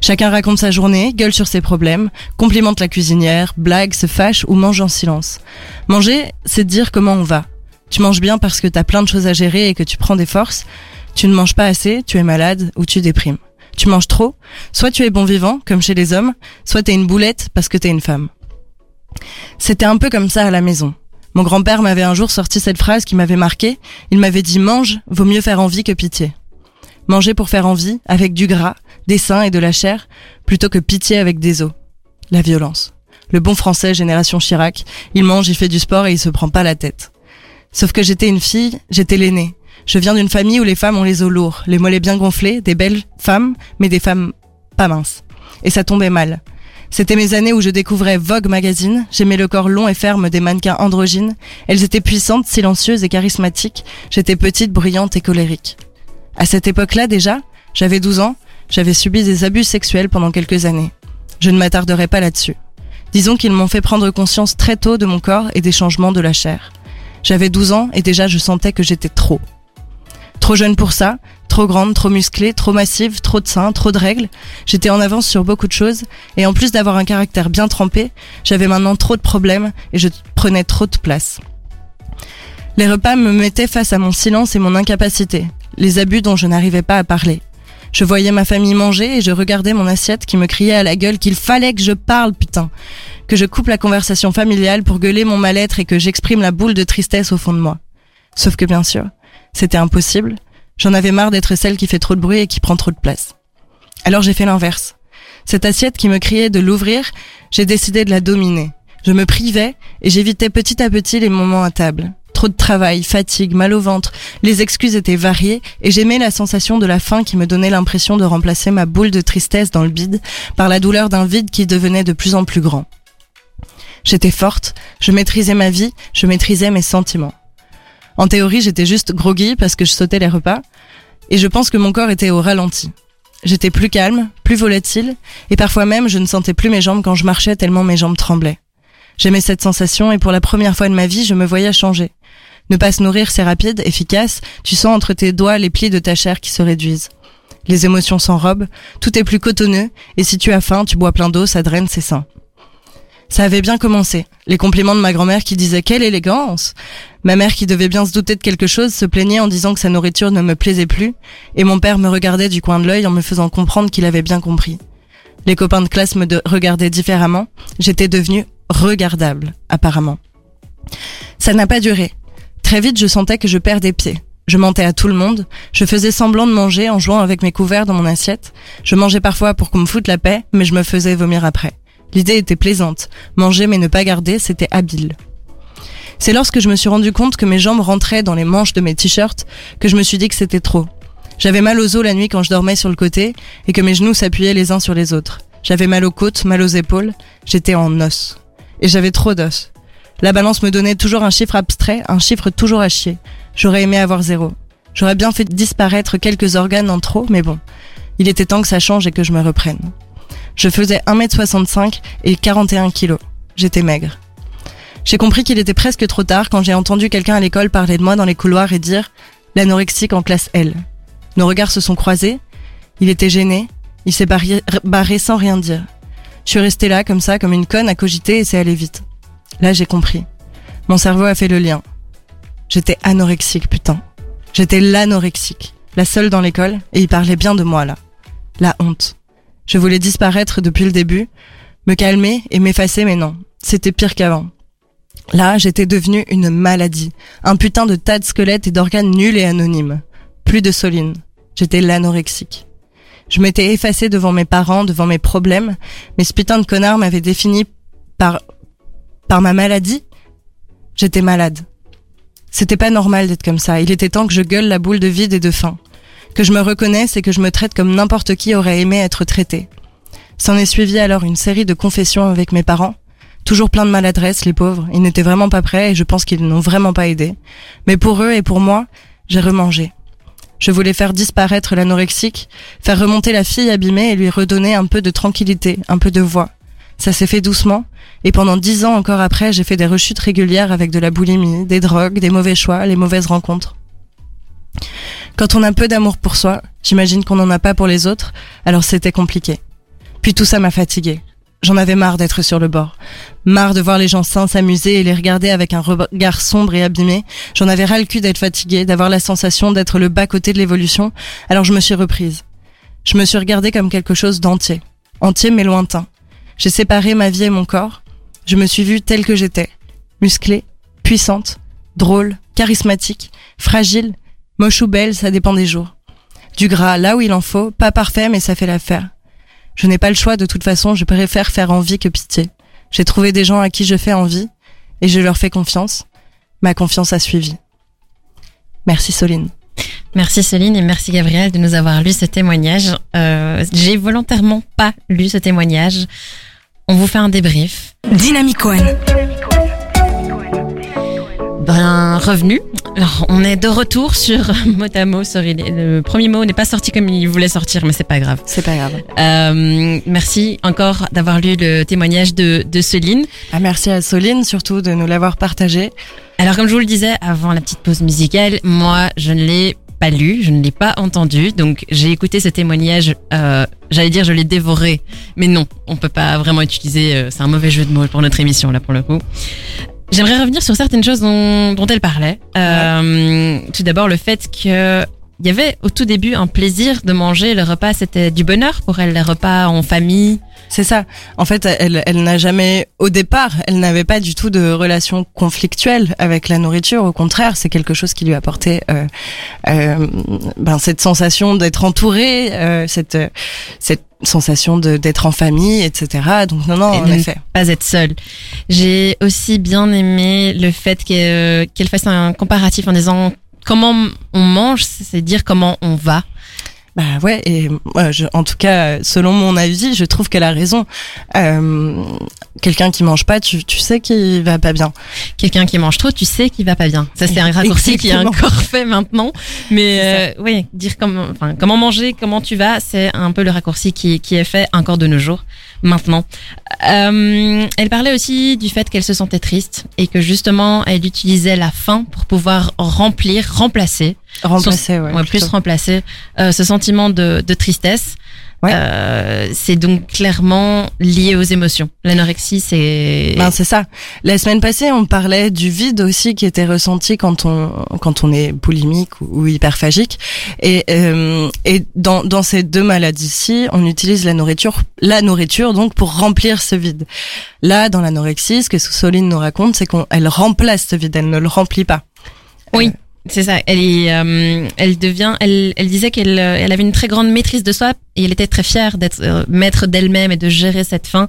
Speaker 4: Chacun raconte sa journée, gueule sur ses problèmes, complimente la cuisinière, blague, se fâche ou mange en silence. Manger, c'est dire comment on va. Tu manges bien parce que t'as plein de choses à gérer et que tu prends des forces. Tu ne manges pas assez, tu es malade ou tu déprimes. Tu manges trop, soit tu es bon vivant, comme chez les hommes, soit t'es une boulette parce que t'es une femme. C'était un peu comme ça à la maison. Mon grand-père m'avait un jour sorti cette phrase qui m'avait marqué. Il m'avait dit mange, vaut mieux faire envie que pitié. Manger pour faire envie, avec du gras, des seins et de la chair, plutôt que pitié avec des os. La violence. Le bon français, génération Chirac, il mange, il fait du sport et il se prend pas la tête. Sauf que j'étais une fille, j'étais l'aînée. Je viens d'une famille où les femmes ont les os lourds, les mollets bien gonflés, des belles femmes, mais des femmes pas minces. Et ça tombait mal. C'était mes années où je découvrais Vogue magazine, j'aimais le corps long et ferme des mannequins androgynes, elles étaient puissantes, silencieuses et charismatiques, j'étais petite, bruyante et colérique. À cette époque-là déjà, j'avais 12 ans, j'avais subi des abus sexuels pendant quelques années. Je ne m'attarderai pas là-dessus. Disons qu'ils m'ont fait prendre conscience très tôt de mon corps et des changements de la chair. J'avais 12 ans et déjà je sentais que j'étais trop. Trop jeune pour ça, trop grande, trop musclée, trop massive, trop de seins, trop de règles. J'étais en avance sur beaucoup de choses et en plus d'avoir un caractère bien trempé, j'avais maintenant trop de problèmes et je prenais trop de place. Les repas me mettaient face à mon silence et mon incapacité, les abus dont je n'arrivais pas à parler. Je voyais ma famille manger et je regardais mon assiette qui me criait à la gueule qu'il fallait que je parle, putain. Que je coupe la conversation familiale pour gueuler mon mal-être et que j'exprime la boule de tristesse au fond de moi. Sauf que bien sûr, c'était impossible. J'en avais marre d'être celle qui fait trop de bruit et qui prend trop de place. Alors j'ai fait l'inverse. Cette assiette qui me criait de l'ouvrir, j'ai décidé de la dominer. Je me privais et j'évitais petit à petit les moments à table. Trop de travail, fatigue, mal au ventre, les excuses étaient variées et j'aimais la sensation de la faim qui me donnait l'impression de remplacer ma boule de tristesse dans le bide par la douleur d'un vide qui devenait de plus en plus grand. J'étais forte, je maîtrisais ma vie, je maîtrisais mes sentiments. En théorie, j'étais juste groggy parce que je sautais les repas, et je pense que mon corps était au ralenti. J'étais plus calme, plus volatile, et parfois même je ne sentais plus mes jambes quand je marchais tellement mes jambes tremblaient. J'aimais cette sensation et pour la première fois de ma vie, je me voyais changer. Ne pas se nourrir, c'est rapide, efficace, tu sens entre tes doigts les plis de ta chair qui se réduisent. Les émotions s'enrobent, tout est plus cotonneux, et si tu as faim, tu bois plein d'eau, ça draine ses seins. Ça avait bien commencé. Les compliments de ma grand-mère qui disait quelle élégance. Ma mère qui devait bien se douter de quelque chose se plaignait en disant que sa nourriture ne me plaisait plus, et mon père me regardait du coin de l'œil en me faisant comprendre qu'il avait bien compris. Les copains de classe me regardaient différemment. J'étais devenue regardable, apparemment. Ça n'a pas duré. Très vite, je sentais que je perdais pied. Je mentais à tout le monde. Je faisais semblant de manger en jouant avec mes couverts dans mon assiette. Je mangeais parfois pour qu'on me foute la paix, mais je me faisais vomir après. L'idée était plaisante. Manger mais ne pas garder, c'était habile. C'est lorsque je me suis rendu compte que mes jambes rentraient dans les manches de mes t-shirts que je me suis dit que c'était trop. J'avais mal aux os la nuit quand je dormais sur le côté et que mes genoux s'appuyaient les uns sur les autres. J'avais mal aux côtes, mal aux épaules. J'étais en os. Et j'avais trop d'os. La balance me donnait toujours un chiffre abstrait, un chiffre toujours à chier. J'aurais aimé avoir zéro. J'aurais bien fait disparaître quelques organes en trop, mais bon. Il était temps que ça change et que je me reprenne. Je faisais 1m65 et 41 kg. J'étais maigre. J'ai compris qu'il était presque trop tard quand j'ai entendu quelqu'un à l'école parler de moi dans les couloirs et dire l'anorexique en classe L. Nos regards se sont croisés. Il était gêné. Il s'est barré, sans rien dire. Je suis restée là comme ça, comme une conne à cogiter et c'est allé vite. Là, j'ai compris. Mon cerveau a fait le lien. J'étais anorexique, putain. J'étais l'anorexique. La seule dans l'école et il parlait bien de moi là. La honte. Je voulais disparaître depuis le début, me calmer et m'effacer, mais non, c'était pire qu'avant. Là, j'étais devenue une maladie, un putain de tas de squelettes et d'organes nuls et anonymes. Plus de soline. J'étais l'anorexique. Je m'étais effacée devant mes parents, devant mes problèmes, mais ce putain de connard m'avait défini par, par ma maladie. J'étais malade. C'était pas normal d'être comme ça. Il était temps que je gueule la boule de vide et de faim que je me reconnaisse et que je me traite comme n'importe qui aurait aimé être traité. S'en est suivi alors une série de confessions avec mes parents. Toujours plein de maladresse, les pauvres. Ils n'étaient vraiment pas prêts et je pense qu'ils n'ont vraiment pas aidé. Mais pour eux et pour moi, j'ai remangé. Je voulais faire disparaître l'anorexique, faire remonter la fille abîmée et lui redonner un peu de tranquillité, un peu de voix. Ça s'est fait doucement, et pendant dix ans encore après, j'ai fait des rechutes régulières avec de la boulimie, des drogues, des mauvais choix, les mauvaises rencontres. Quand on a peu d'amour pour soi, j'imagine qu'on n'en a pas pour les autres, alors c'était compliqué. Puis tout ça m'a fatiguée. J'en avais marre d'être sur le bord. Marre de voir les gens sains s'amuser et les regarder avec un regard sombre et abîmé. J'en avais ras le cul d'être fatiguée, d'avoir la sensation d'être le bas-côté de l'évolution. Alors je me suis reprise. Je me suis regardée comme quelque chose d'entier. Entier mais lointain. J'ai séparé ma vie et mon corps. Je me suis vue telle que j'étais. Musclée, puissante, drôle, charismatique, fragile, moche ou belle, ça dépend des jours. Du gras là où il en faut, pas parfait mais ça fait l'affaire. Je n'ai pas le choix de toute façon, je préfère faire envie que pitié. J'ai trouvé des gens à qui je fais envie et je leur fais confiance. Ma confiance a suivi. Merci Soline.
Speaker 3: Merci Céline et merci Gabriel de nous avoir lu ce témoignage. Euh, J'ai volontairement pas lu ce témoignage. On vous fait un débrief.
Speaker 2: Dynamic One.
Speaker 3: Ben, revenu. Alors, on est de retour sur Motamo. Sorry, le premier mot n'est pas sorti comme il voulait sortir, mais c'est pas grave.
Speaker 4: C'est pas grave.
Speaker 3: Euh, merci encore d'avoir lu le témoignage de, de Céline.
Speaker 4: Ah, merci à Soline surtout de nous l'avoir partagé.
Speaker 3: Alors, comme je vous le disais avant la petite pause musicale, moi, je ne l'ai pas lu, je ne l'ai pas entendu, donc j'ai écouté ce témoignage. Euh, J'allais dire, je l'ai dévoré, mais non, on peut pas vraiment utiliser. Euh, c'est un mauvais jeu de mots pour notre émission là, pour le coup. J'aimerais revenir sur certaines choses dont, dont elle parlait. Euh, Tout d'abord, le fait que il y avait au tout début un plaisir de manger le repas, c'était du bonheur pour elle, les repas en famille.
Speaker 4: C'est ça. En fait, elle, elle n'a jamais, au départ, elle n'avait pas du tout de relation conflictuelle avec la nourriture. Au contraire, c'est quelque chose qui lui apportait euh, euh, ben, cette sensation d'être entourée, euh, cette cette sensation d'être en famille, etc. Donc non, non,
Speaker 3: Et
Speaker 4: en effet.
Speaker 3: pas être seule. J'ai aussi bien aimé le fait qu'elle qu'elle fasse un comparatif en disant comment on mange, c'est dire comment on va.
Speaker 4: Bah ouais, et moi, je, en tout cas, selon mon avis, je trouve qu'elle a raison. Euh, Quelqu'un qui mange pas, tu, tu sais qu'il va pas bien.
Speaker 3: Quelqu'un qui mange trop, tu sais qu'il va pas bien. Ça, c'est un raccourci qui est encore fait maintenant. Mais euh, oui, dire comment, enfin, comment manger, comment tu vas, c'est un peu le raccourci qui, qui est fait encore de nos jours, maintenant. Euh, elle parlait aussi du fait qu'elle se sentait triste et que justement, elle utilisait la faim pour pouvoir remplir, remplacer,
Speaker 4: Remplacer, ouais.
Speaker 3: ouais, plus remplacer euh, ce sentiment de, de tristesse.
Speaker 4: Ouais.
Speaker 3: Euh, c'est donc clairement lié aux émotions. L'anorexie, c'est
Speaker 4: Ben, c'est ça. La semaine passée, on parlait du vide aussi qui était ressenti quand on quand on est boulimique ou, hyperphagique. Et euh, et dans dans ces deux maladies-ci, on utilise la nourriture la nourriture donc pour remplir ce vide. Là, dans l'anorexie, ce que Soline nous raconte, c'est qu'elle remplace ce vide, elle ne le remplit pas.
Speaker 3: Oui, c'est ça. Elle est, euh, elle devient, elle, elle disait qu'elle, euh, elle avait une très grande maîtrise de soi et elle était très fière d'être euh, maître d'elle-même et de gérer cette faim.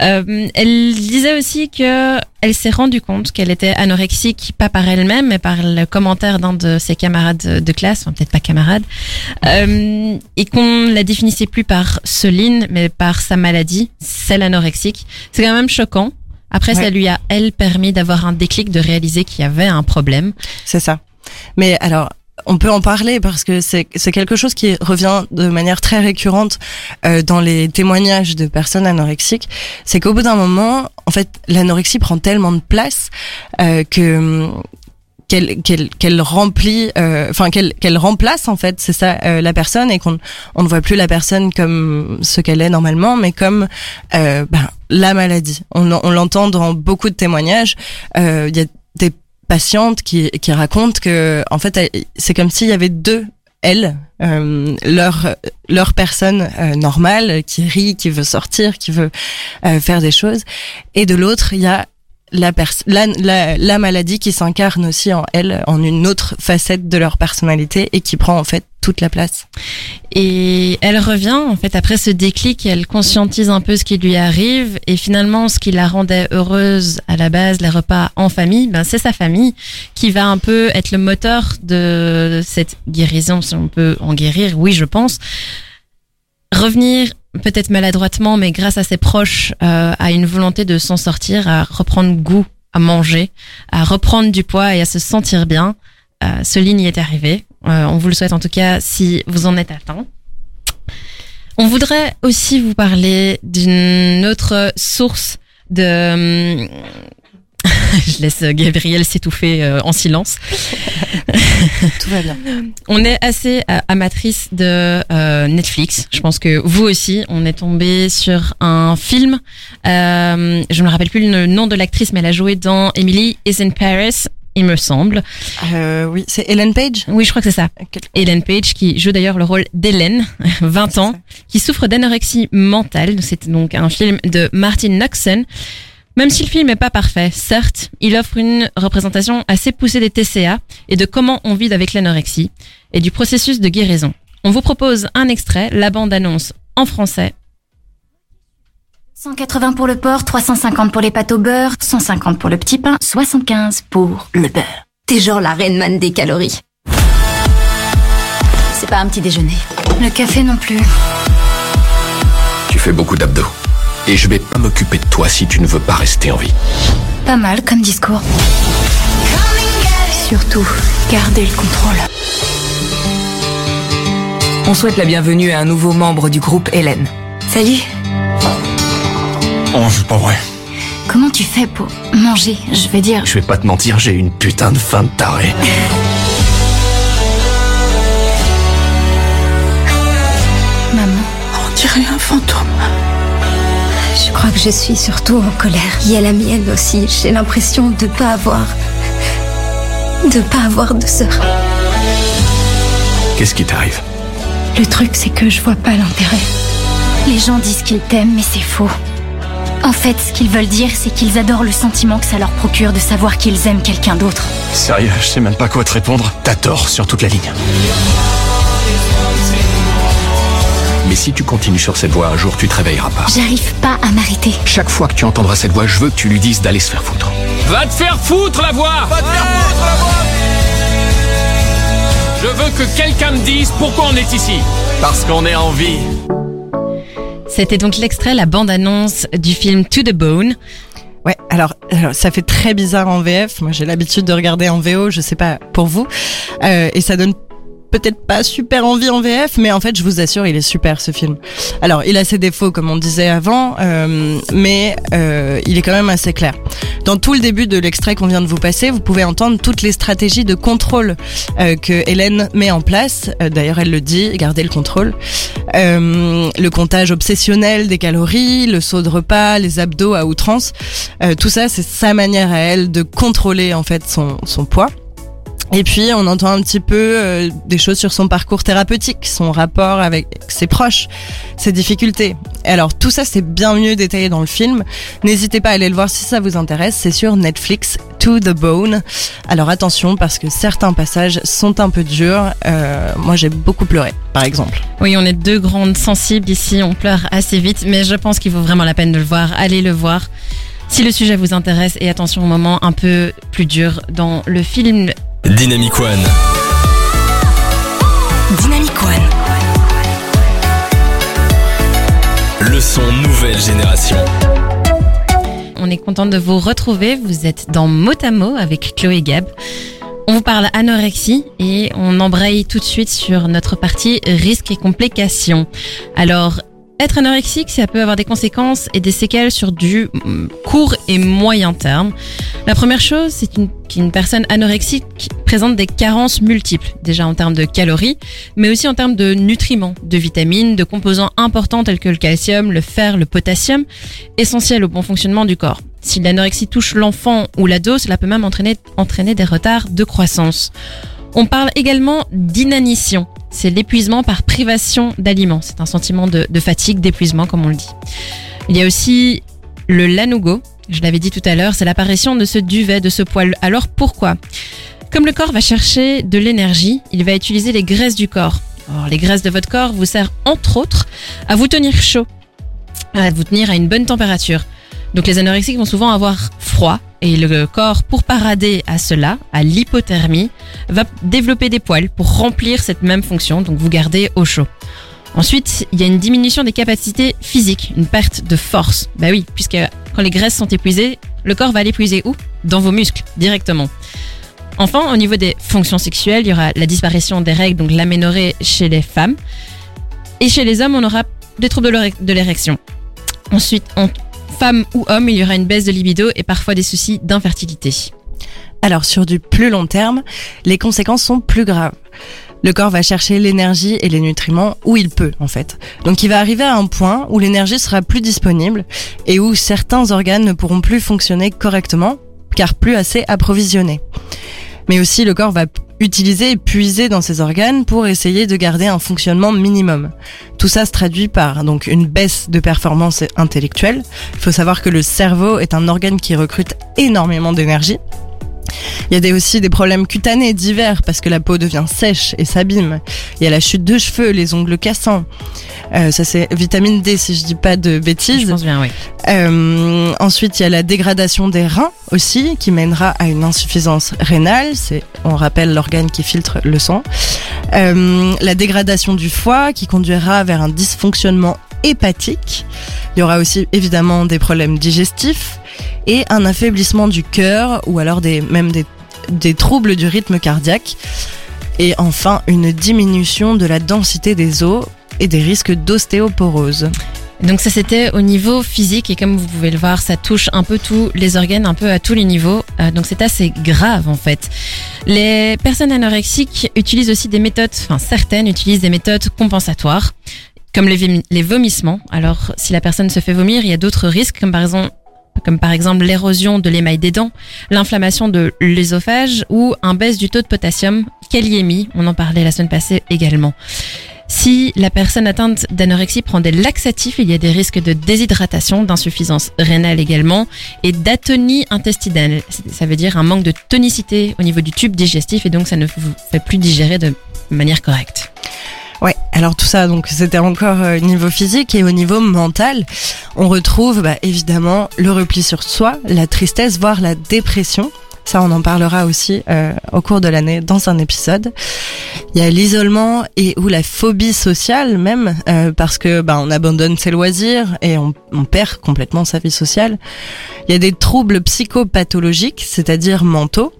Speaker 3: Euh, elle disait aussi que elle s'est rendue compte qu'elle était anorexique, pas par elle-même, mais par le commentaire d'un de ses camarades de classe, enfin peut-être pas camarade, euh, et qu'on la définissait plus par Celine, mais par sa maladie, c'est l'anorexique. C'est quand même choquant. Après, ça lui a, elle, permis d'avoir un déclic, de réaliser qu'il y avait un problème.
Speaker 4: C'est ça. Mais alors, on peut en parler parce que c'est quelque chose qui revient de manière très récurrente euh, dans les témoignages de personnes anorexiques. C'est qu'au bout d'un moment, en fait, l'anorexie prend tellement de place euh, que qu'elle remplit euh, enfin qu'elle remplace en fait c'est ça la personne et qu'on on ne voit plus la personne comme ce qu'elle est normalement mais comme ben, la maladie on, on l'entend dans beaucoup de témoignages il y a des patientes qui qui racontent que en fait c'est comme s'il y avait deux elles, euh, leur leur personne euh, normale qui rit, qui veut sortir, qui veut euh, faire des choses, et de l'autre il y a la, la, la, la maladie qui s'incarne aussi en elle, en une autre facette de leur personnalité et qui prend en fait toute la place.
Speaker 3: Et elle revient, en fait, après ce déclic, elle conscientise un peu ce qui lui arrive. Et finalement, ce qui la rendait heureuse à la base, les repas en famille, ben, c'est sa famille qui va un peu être le moteur de cette guérison, si on peut en guérir. Oui, je pense. Revenir peut-être maladroitement, mais grâce à ses proches, euh, à une volonté de s'en sortir, à reprendre goût à manger, à reprendre du poids et à se sentir bien. Euh, ce ligne y est arrivé. Euh, on vous le souhaite en tout cas si vous en êtes atteint. On voudrait aussi vous parler d'une autre source de... Je laisse Gabriel s'étouffer euh, en silence.
Speaker 4: Tout va bien.
Speaker 3: On est assez euh, amatrice de euh, Netflix. Je pense que vous aussi. On est tombé sur un film. Euh, je ne me rappelle plus le nom de l'actrice, mais elle a joué dans Emily is in Paris, il me semble.
Speaker 4: Euh, oui, c'est Ellen Page?
Speaker 3: Oui, je crois que c'est ça. Ellen Page, qui joue d'ailleurs le rôle d'Hélène, 20 ans, qui souffre d'anorexie mentale. C'est donc un film de Martin Noxon. Même si le film n'est pas parfait, certes, il offre une représentation assez poussée des TCA et de comment on vit avec l'anorexie et du processus de guérison. On vous propose un extrait, la bande-annonce en français.
Speaker 5: 180 pour le porc, 350 pour les pâtes au beurre, 150 pour le petit pain, 75 pour le beurre. T'es genre la reine man des calories. C'est pas un petit déjeuner. Le café non plus.
Speaker 6: Tu fais beaucoup d'abdos. Et je vais pas m'occuper de toi si tu ne veux pas rester en vie.
Speaker 5: Pas mal comme discours. Surtout, gardez le contrôle.
Speaker 7: On souhaite la bienvenue à un nouveau membre du groupe Hélène.
Speaker 5: Salut,
Speaker 6: Oh, c'est pas vrai.
Speaker 5: comment tu fais pour manger? Je veux dire,
Speaker 6: Je vais pas te mentir, j'ai une putain de faim de taré.
Speaker 5: maman.
Speaker 8: On dirait un fantôme.
Speaker 5: Je crois que je suis surtout en colère. Il y a la mienne aussi. J'ai l'impression de pas avoir. de pas avoir de sœur.
Speaker 6: Qu'est-ce qui t'arrive?
Speaker 5: Le truc, c'est que je vois pas l'intérêt. Les gens disent qu'ils t'aiment, mais c'est faux. En fait, ce qu'ils veulent dire, c'est qu'ils adorent le sentiment que ça leur procure de savoir qu'ils aiment quelqu'un d'autre.
Speaker 6: Sérieux, je sais même pas quoi te répondre. T'as tort sur toute la ligne. Mais si tu continues sur cette voie, un jour tu te réveilleras pas.
Speaker 5: J'arrive pas à m'arrêter.
Speaker 6: Chaque fois que tu entendras cette voix, je veux que tu lui dises d'aller se faire foutre.
Speaker 9: Va te faire foutre la voix Je veux que quelqu'un me dise pourquoi on est ici.
Speaker 6: Parce qu'on est en vie.
Speaker 3: C'était donc l'extrait, la bande-annonce du film To the Bone.
Speaker 4: Ouais, alors, alors, ça fait très bizarre en VF. Moi, j'ai l'habitude de regarder en VO, je sais pas pour vous. Euh, et ça donne peut-être pas super envie en VF, mais en fait, je vous assure, il est super ce film. Alors, il a ses défauts, comme on disait avant, euh, mais euh, il est quand même assez clair. Dans tout le début de l'extrait qu'on vient de vous passer, vous pouvez entendre toutes les stratégies de contrôle euh, que Hélène met en place. Euh, D'ailleurs, elle le dit, garder le contrôle. Euh, le comptage obsessionnel des calories, le saut de repas, les abdos à outrance. Euh, tout ça, c'est sa manière à elle de contrôler en fait son, son poids. Et puis, on entend un petit peu euh, des choses sur son parcours thérapeutique, son rapport avec ses proches, ses difficultés. Et alors, tout ça, c'est bien mieux détaillé dans le film. N'hésitez pas à aller le voir si ça vous intéresse. C'est sur Netflix, To the Bone. Alors, attention, parce que certains passages sont un peu durs. Euh, moi, j'ai beaucoup pleuré, par exemple.
Speaker 3: Oui, on est deux grandes sensibles ici, on pleure assez vite, mais je pense qu'il vaut vraiment la peine de le voir. Allez le voir si le sujet vous intéresse et attention au moment un peu plus dur dans le film.
Speaker 1: Dynamic One.
Speaker 2: Dynamic One.
Speaker 1: Le son nouvelle génération.
Speaker 3: On est content de vous retrouver. Vous êtes dans Motamo avec Chloé Gab. On vous parle anorexie et on embraye tout de suite sur notre partie risques et complications. Alors, être anorexique, ça peut avoir des conséquences et des séquelles sur du mm, court et moyen terme. La première chose, c'est une- qu'une personne anorexique présente des carences multiples, déjà en termes de calories, mais aussi en termes de nutriments, de vitamines, de composants importants tels que le calcium, le fer, le potassium, essentiels au bon fonctionnement du corps. Si l'anorexie touche l'enfant ou l'ado, cela peut même entraîner des retards de croissance. On parle également d'inanition. C'est l'épuisement par privation d'aliments. C'est un sentiment de, fatigue, d'épuisement, comme on le dit. Il y a aussi le lanugo. Je l'avais dit tout à l'heure, c'est l'apparition de ce duvet, de ce poil. Alors pourquoi? Comme le corps va chercher de l'énergie, il va utiliser les graisses du corps. Or, les graisses de votre corps vous servent entre autres à vous tenir chaud, à vous tenir à une bonne température. Donc les anorexiques vont souvent avoir froid et le corps, pour parader à cela, à l'hypothermie, va développer des poils pour remplir cette même fonction, donc vous gardez au chaud. Ensuite, il y a une diminution des capacités physiques, une perte de force. Bah oui, puisque quand les graisses sont épuisées, le corps va l'épuiser où? Dans vos muscles, directement. Enfin, au niveau des fonctions sexuelles, il y aura la disparition des règles, donc l'aménorrhée chez les femmes. Et chez les hommes, on aura des troubles de l'érec- de l'érection. Ensuite, on femme ou homme, il y aura une baisse de libido et parfois des soucis d'infertilité.
Speaker 4: Alors sur du plus long terme, les conséquences sont plus graves. Le corps va chercher l'énergie et les nutriments où il peut en fait. Donc il va arriver à un point où l'énergie sera plus disponible et où certains organes ne pourront plus fonctionner correctement car plus assez approvisionnés. Mais aussi le corps va utiliser et puiser dans ses organes pour essayer de garder un fonctionnement minimum. Tout ça se traduit par donc une baisse de performance intellectuelle. Il faut savoir que le cerveau est un organe qui recrute énormément d'énergie il y a des, aussi des problèmes cutanés divers parce que la peau devient sèche et s'abîme. Il y a la chute de cheveux, les ongles cassants. Euh, ça c'est vitamine D si je dis pas de bêtises.
Speaker 3: Je pense bien, oui.
Speaker 4: Euh, ensuite, il y a la dégradation des reins aussi qui mènera à une insuffisance rénale. C'est, on rappelle, l'organe qui filtre le sang. Euh, la dégradation du foie qui conduira vers un dysfonctionnement hépatique. Il y aura aussi évidemment des problèmes digestifs et un affaiblissement du cœur ou alors des, même des, des troubles du rythme cardiaque. Et enfin, une diminution de la densité des os et des risques d'ostéoporose.
Speaker 3: Donc ça c'était au niveau physique et comme vous pouvez le voir ça touche un peu tous les organes, un peu à tous les niveaux. Euh, donc c'est assez grave en fait. Les personnes anorexiques utilisent aussi des méthodes, enfin certaines utilisent des méthodes compensatoires comme les, les vomissements. Alors si la personne se fait vomir, il y a d'autres risques comme par exemple comme par exemple l'érosion de l'émail des dents, l'inflammation de l'ésophage ou un baisse du taux de potassium, kaliémie, on en parlait la semaine passée également. Si la personne atteinte d'anorexie prend des laxatifs, il y a des risques de déshydratation, d'insuffisance rénale également et d'atonie intestinale. Ça veut dire un manque de tonicité au niveau du tube digestif et donc ça ne vous fait plus digérer de manière correcte.
Speaker 4: Ouais, alors tout ça, donc c'était encore au niveau physique et au niveau mental, on retrouve bah, évidemment le repli sur soi, la tristesse, voire la dépression. Ça, on en parlera aussi euh, au cours de l'année dans un épisode. Il y a l'isolement et ou la phobie sociale même, euh, parce que bah, on abandonne ses loisirs et on, on, perd complètement sa vie sociale. Il y a des troubles psychopathologiques, c'est-à-dire mentaux.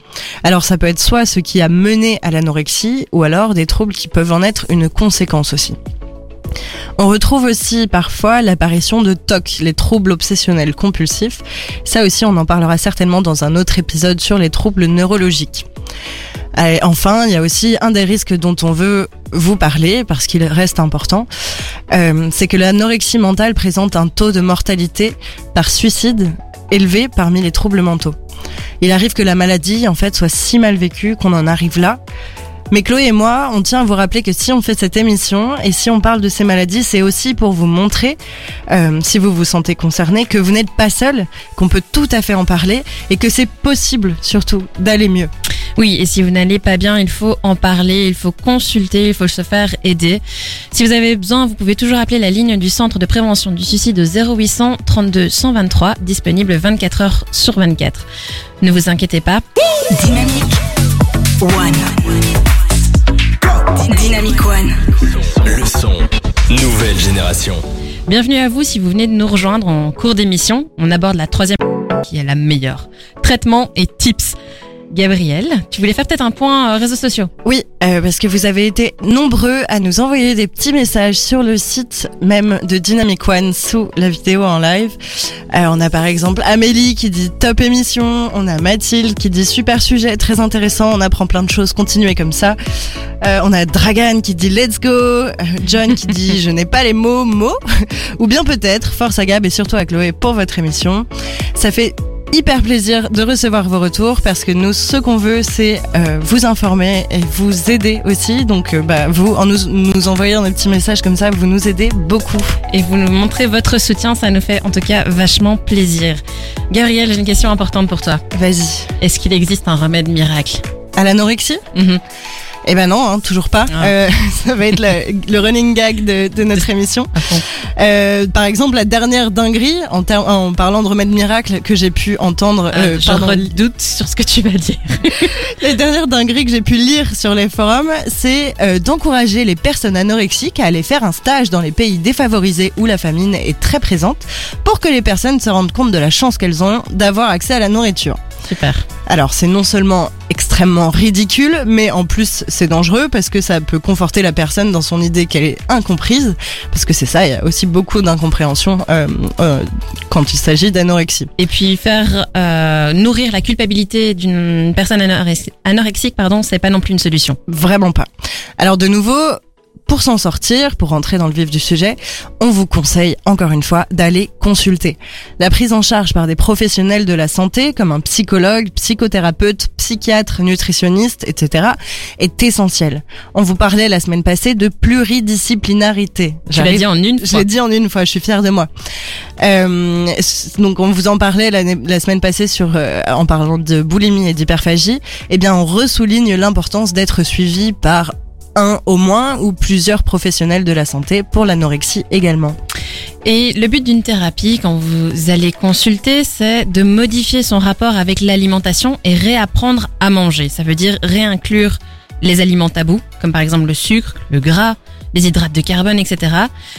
Speaker 4: Alors ça peut être soit ce qui a mené à l'anorexie, ou alors des troubles qui peuvent en être une conséquence aussi. On retrouve aussi parfois l'apparition de TOC, les troubles obsessionnels compulsifs. Ça aussi, on en parlera certainement dans un autre épisode sur les troubles neurologiques. Enfin, il y a aussi un des risques dont on veut vous parler parce qu'il reste important, euh, c'est que l'anorexie mentale présente un taux de mortalité par suicide élevé parmi les troubles mentaux. Il arrive que la maladie en fait soit si mal vécue qu'on en arrive là mais Chloé et moi, on tient à vous rappeler que si on fait cette émission et si on parle de ces maladies, c'est aussi pour vous montrer, euh, si vous vous sentez concerné, que vous n'êtes pas seul, qu'on peut tout à fait en parler et que c'est possible surtout d'aller mieux.
Speaker 3: Oui, et si vous n'allez pas bien, il faut en parler, il faut consulter, il faut se faire aider. Si vous avez besoin, vous pouvez toujours appeler la ligne du centre de prévention du suicide 0800 32 123, disponible 24 heures sur 24. Ne vous inquiétez pas.
Speaker 2: Dynamique One. Dynamic One.
Speaker 1: Le son. Nouvelle génération.
Speaker 3: Bienvenue à vous si vous venez de nous rejoindre en cours d'émission. On aborde la troisième qui est la meilleure. Traitement et tips. Gabriel, tu voulais faire peut-être un point euh, réseaux sociaux
Speaker 4: Oui, euh, parce que vous avez été nombreux à nous envoyer des petits messages sur le site même de Dynamic One sous la vidéo en live. Euh, on a par exemple Amélie qui dit top émission, on a Mathilde qui dit super sujet, très intéressant, on apprend plein de choses, continuez comme ça. Euh, on a Dragan qui dit let's go, John qui dit je n'ai pas les mots mots, ou bien peut-être force à Gab et surtout à Chloé pour votre émission. Ça fait hyper plaisir de recevoir vos retours parce que nous, ce qu'on veut, c'est euh, vous informer et vous aider aussi. Donc, euh, bah, vous, en nous, nous envoyant des petits messages comme ça, vous nous aidez beaucoup.
Speaker 3: Et vous nous montrez votre soutien, ça nous fait en tout cas vachement plaisir. Gabriel, j'ai une question importante pour toi.
Speaker 4: Vas-y.
Speaker 3: Est-ce qu'il existe un remède miracle?
Speaker 4: À l'anorexie?
Speaker 3: Mhm.
Speaker 4: Eh ben non, hein, toujours pas.
Speaker 3: Ah.
Speaker 4: Euh, ça va être le, le running gag de, de notre émission. Euh, par exemple, la dernière dinguerie, en, parlant de remède miracle, que j'ai pu entendre
Speaker 3: Ah,
Speaker 4: euh,
Speaker 3: je
Speaker 4: pendant
Speaker 3: redoute sur ce que tu vas dire.
Speaker 4: La dernière dinguerie que j'ai pu lire sur les forums, c'est euh, d'encourager les personnes anorexiques à aller faire un stage dans les pays défavorisés où la famine est très présente pour que les personnes se rendent compte de la chance qu'elles ont d'avoir accès à la nourriture.
Speaker 3: Super.
Speaker 4: Alors c'est non seulement extrêmement ridicule, mais en plus c'est dangereux parce que ça peut conforter la personne dans son idée qu'elle est incomprise, parce que c'est ça, il y a aussi beaucoup d'incompréhension euh, euh, quand il s'agit d'anorexie.
Speaker 3: Et puis faire euh, nourrir la culpabilité d'une personne anorex- anorexique, pardon, c'est pas non plus une solution.
Speaker 4: Vraiment pas. Alors de nouveau, pour s'en sortir, pour rentrer dans le vif du sujet, on vous conseille encore une fois d'aller consulter. La prise en charge par des professionnels de la santé, comme un psychologue, psychothérapeute, psychiatre, nutritionniste, etc., est essentielle. On vous parlait la semaine passée de pluridisciplinarité.
Speaker 3: L'as
Speaker 4: J'arrive-
Speaker 3: dit en une
Speaker 4: je
Speaker 3: fois.
Speaker 4: l'ai dit en une fois, je suis fière de moi. Euh, donc on vous en parlait la semaine passée sur euh, en parlant de boulimie et d'hyperphagie. Eh bien, on ressouligne l'importance d'être suivi par un au moins ou plusieurs professionnels de la santé pour l'anorexie également.
Speaker 3: Et le but d'une thérapie, quand vous allez consulter, c'est de modifier son rapport avec l'alimentation et réapprendre à manger. Ça veut dire réinclure les aliments tabous, comme par exemple le sucre, le gras, les hydrates de carbone, etc.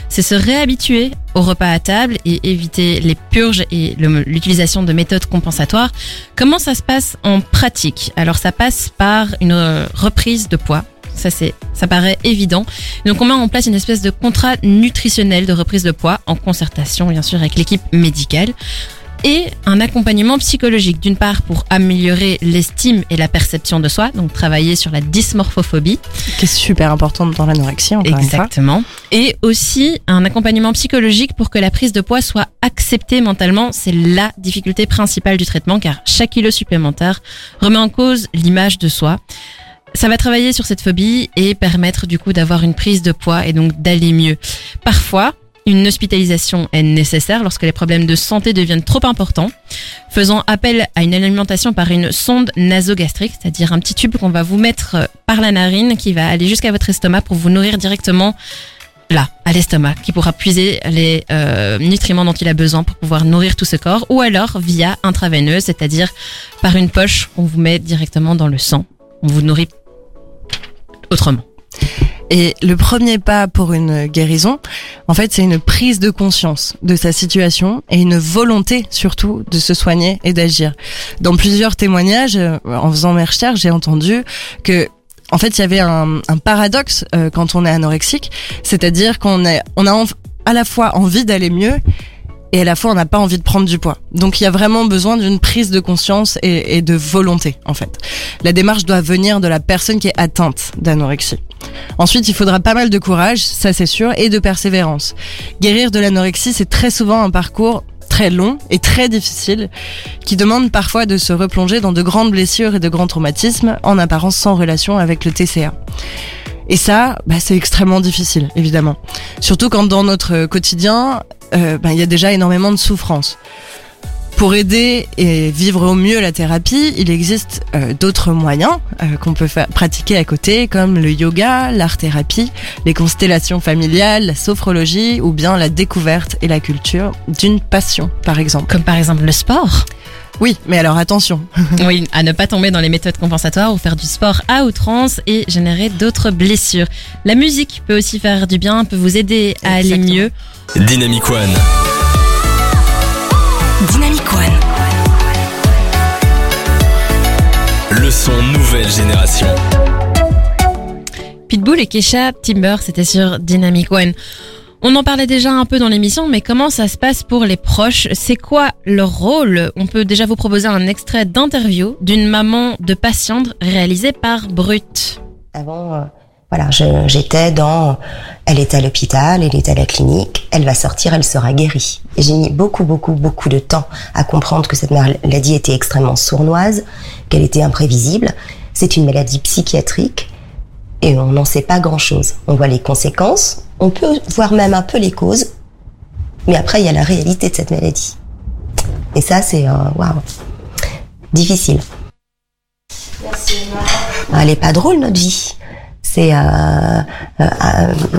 Speaker 3: C'est se réhabituer au repas à table et éviter les purges et l'utilisation de méthodes compensatoires. Comment ça se passe en pratique? Alors ça passe par une euh, reprise de poids. Ça c'est, ça paraît évident. Donc on met en place une espèce de contrat nutritionnel de reprise de poids en concertation bien sûr avec l'équipe médicale et un accompagnement psychologique d'une part pour améliorer l'estime et la perception de soi, donc travailler sur la dysmorphophobie
Speaker 4: Qui est super importante dans l'anorexie, encore une fois.
Speaker 3: exactement et aussi un accompagnement psychologique pour que la prise de poids soit acceptée mentalement, c'est la difficulté principale du traitement car chaque kilo supplémentaire remet en cause l'image de soi. Ça va travailler sur cette phobie et permettre du coup d'avoir une prise de poids et donc d'aller mieux. Parfois, une hospitalisation est nécessaire lorsque les problèmes de santé deviennent trop importants, faisant appel à une alimentation par une sonde nasogastrique, c'est-à-dire un petit tube qu'on va vous mettre euh, par la narine qui va aller jusqu'à votre estomac pour vous nourrir directement là, à l'estomac, qui pourra puiser les euh, nutriments dont il a besoin pour pouvoir nourrir tout ce corps, ou alors via intraveineuse, c'est-à-dire par une poche qu'on vous met directement dans le sang. On vous nourrit autrement.
Speaker 4: Et le premier pas pour une guérison, en fait, c'est une prise de conscience de sa situation et une volonté surtout de se soigner et d'agir. Dans plusieurs témoignages, euh, en faisant mes recherches, j'ai entendu que en fait, il y avait un, paradoxe euh, quand on est anorexique, c'est-à-dire qu'on on a à la fois envie d'aller mieux et à la fois on n'a pas envie de prendre du poids. Donc il y a vraiment besoin d'une prise de conscience et, de volonté en fait. La démarche doit venir de la personne qui est atteinte d'anorexie. Ensuite, il faudra pas mal de courage, ça c'est sûr, et de persévérance. Guérir de l'anorexie, c'est très souvent un parcours très long et très difficile, qui demande parfois de se replonger dans de grandes blessures et de grands traumatismes, en apparence sans relation avec le TCA. Et ça, bah, c'est extrêmement difficile, évidemment. Surtout quand dans notre quotidien, euh, bah, il y a déjà énormément de souffrance. Pour aider et vivre au mieux la thérapie, il existe euh, d'autres moyens euh, qu'on peut pratiquer à côté, comme le yoga, l'art-thérapie, les constellations familiales, la sophrologie ou bien la découverte et la culture d'une passion, par exemple.
Speaker 3: Comme par exemple le sport.
Speaker 4: Oui, mais alors attention.
Speaker 3: Oui, à ne pas tomber dans les méthodes compensatoires ou faire du sport à outrance et générer d'autres blessures. La musique peut aussi faire du bien, peut vous aider à aller mieux.
Speaker 1: Dynamic One.
Speaker 2: Dynamic One.
Speaker 1: Le son nouvelle génération.
Speaker 3: Pitbull et Kesha Timber, c'était sur Dynamic One. On en parlait déjà un peu dans l'émission, mais comment ça se passe pour les proches? C'est quoi leur rôle? On peut déjà vous proposer un extrait d'interview d'une maman de patiente réalisée par Brut.
Speaker 10: Avant, euh, voilà, j'étais dans, elle est à l'hôpital, elle est à la clinique, elle va sortir, elle sera guérie. J'ai mis beaucoup, beaucoup, beaucoup de temps à comprendre que cette maladie était extrêmement sournoise, qu'elle était imprévisible. C'est une maladie psychiatrique et on n'en sait pas grand-chose. On voit les conséquences, on peut voir même un peu les causes, mais après il y a la réalité de cette maladie. Et ça, c'est waouh, difficile. Ah, Elle est pas drôle notre vie. C'est euh, euh,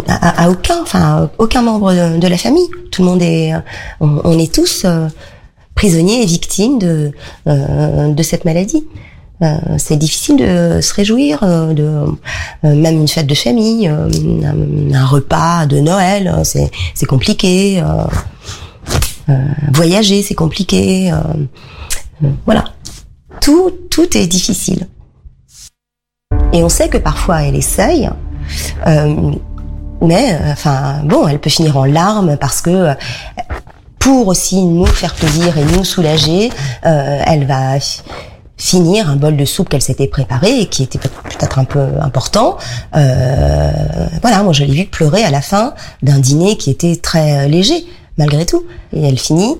Speaker 10: à, aucun, enfin aucun membre de, la famille. Tout le monde est, euh, on, est tous prisonniers et victimes de cette maladie. Euh, c'est difficile de se réjouir euh, de euh, même une fête de famille, un, repas de Noël, c'est compliqué. voyager, c'est compliqué. voilà, tout tout est difficile. Et on sait que parfois elle essaye, euh, mais enfin bon, elle peut finir en larmes parce que pour aussi nous faire plaisir et nous soulager, euh, elle va finir un bol de soupe qu'elle s'était préparé et qui était peut- peut-être un peu important. Euh, voilà, moi je l'ai vu pleurer à la fin d'un dîner qui était très euh, léger malgré tout, et elle finit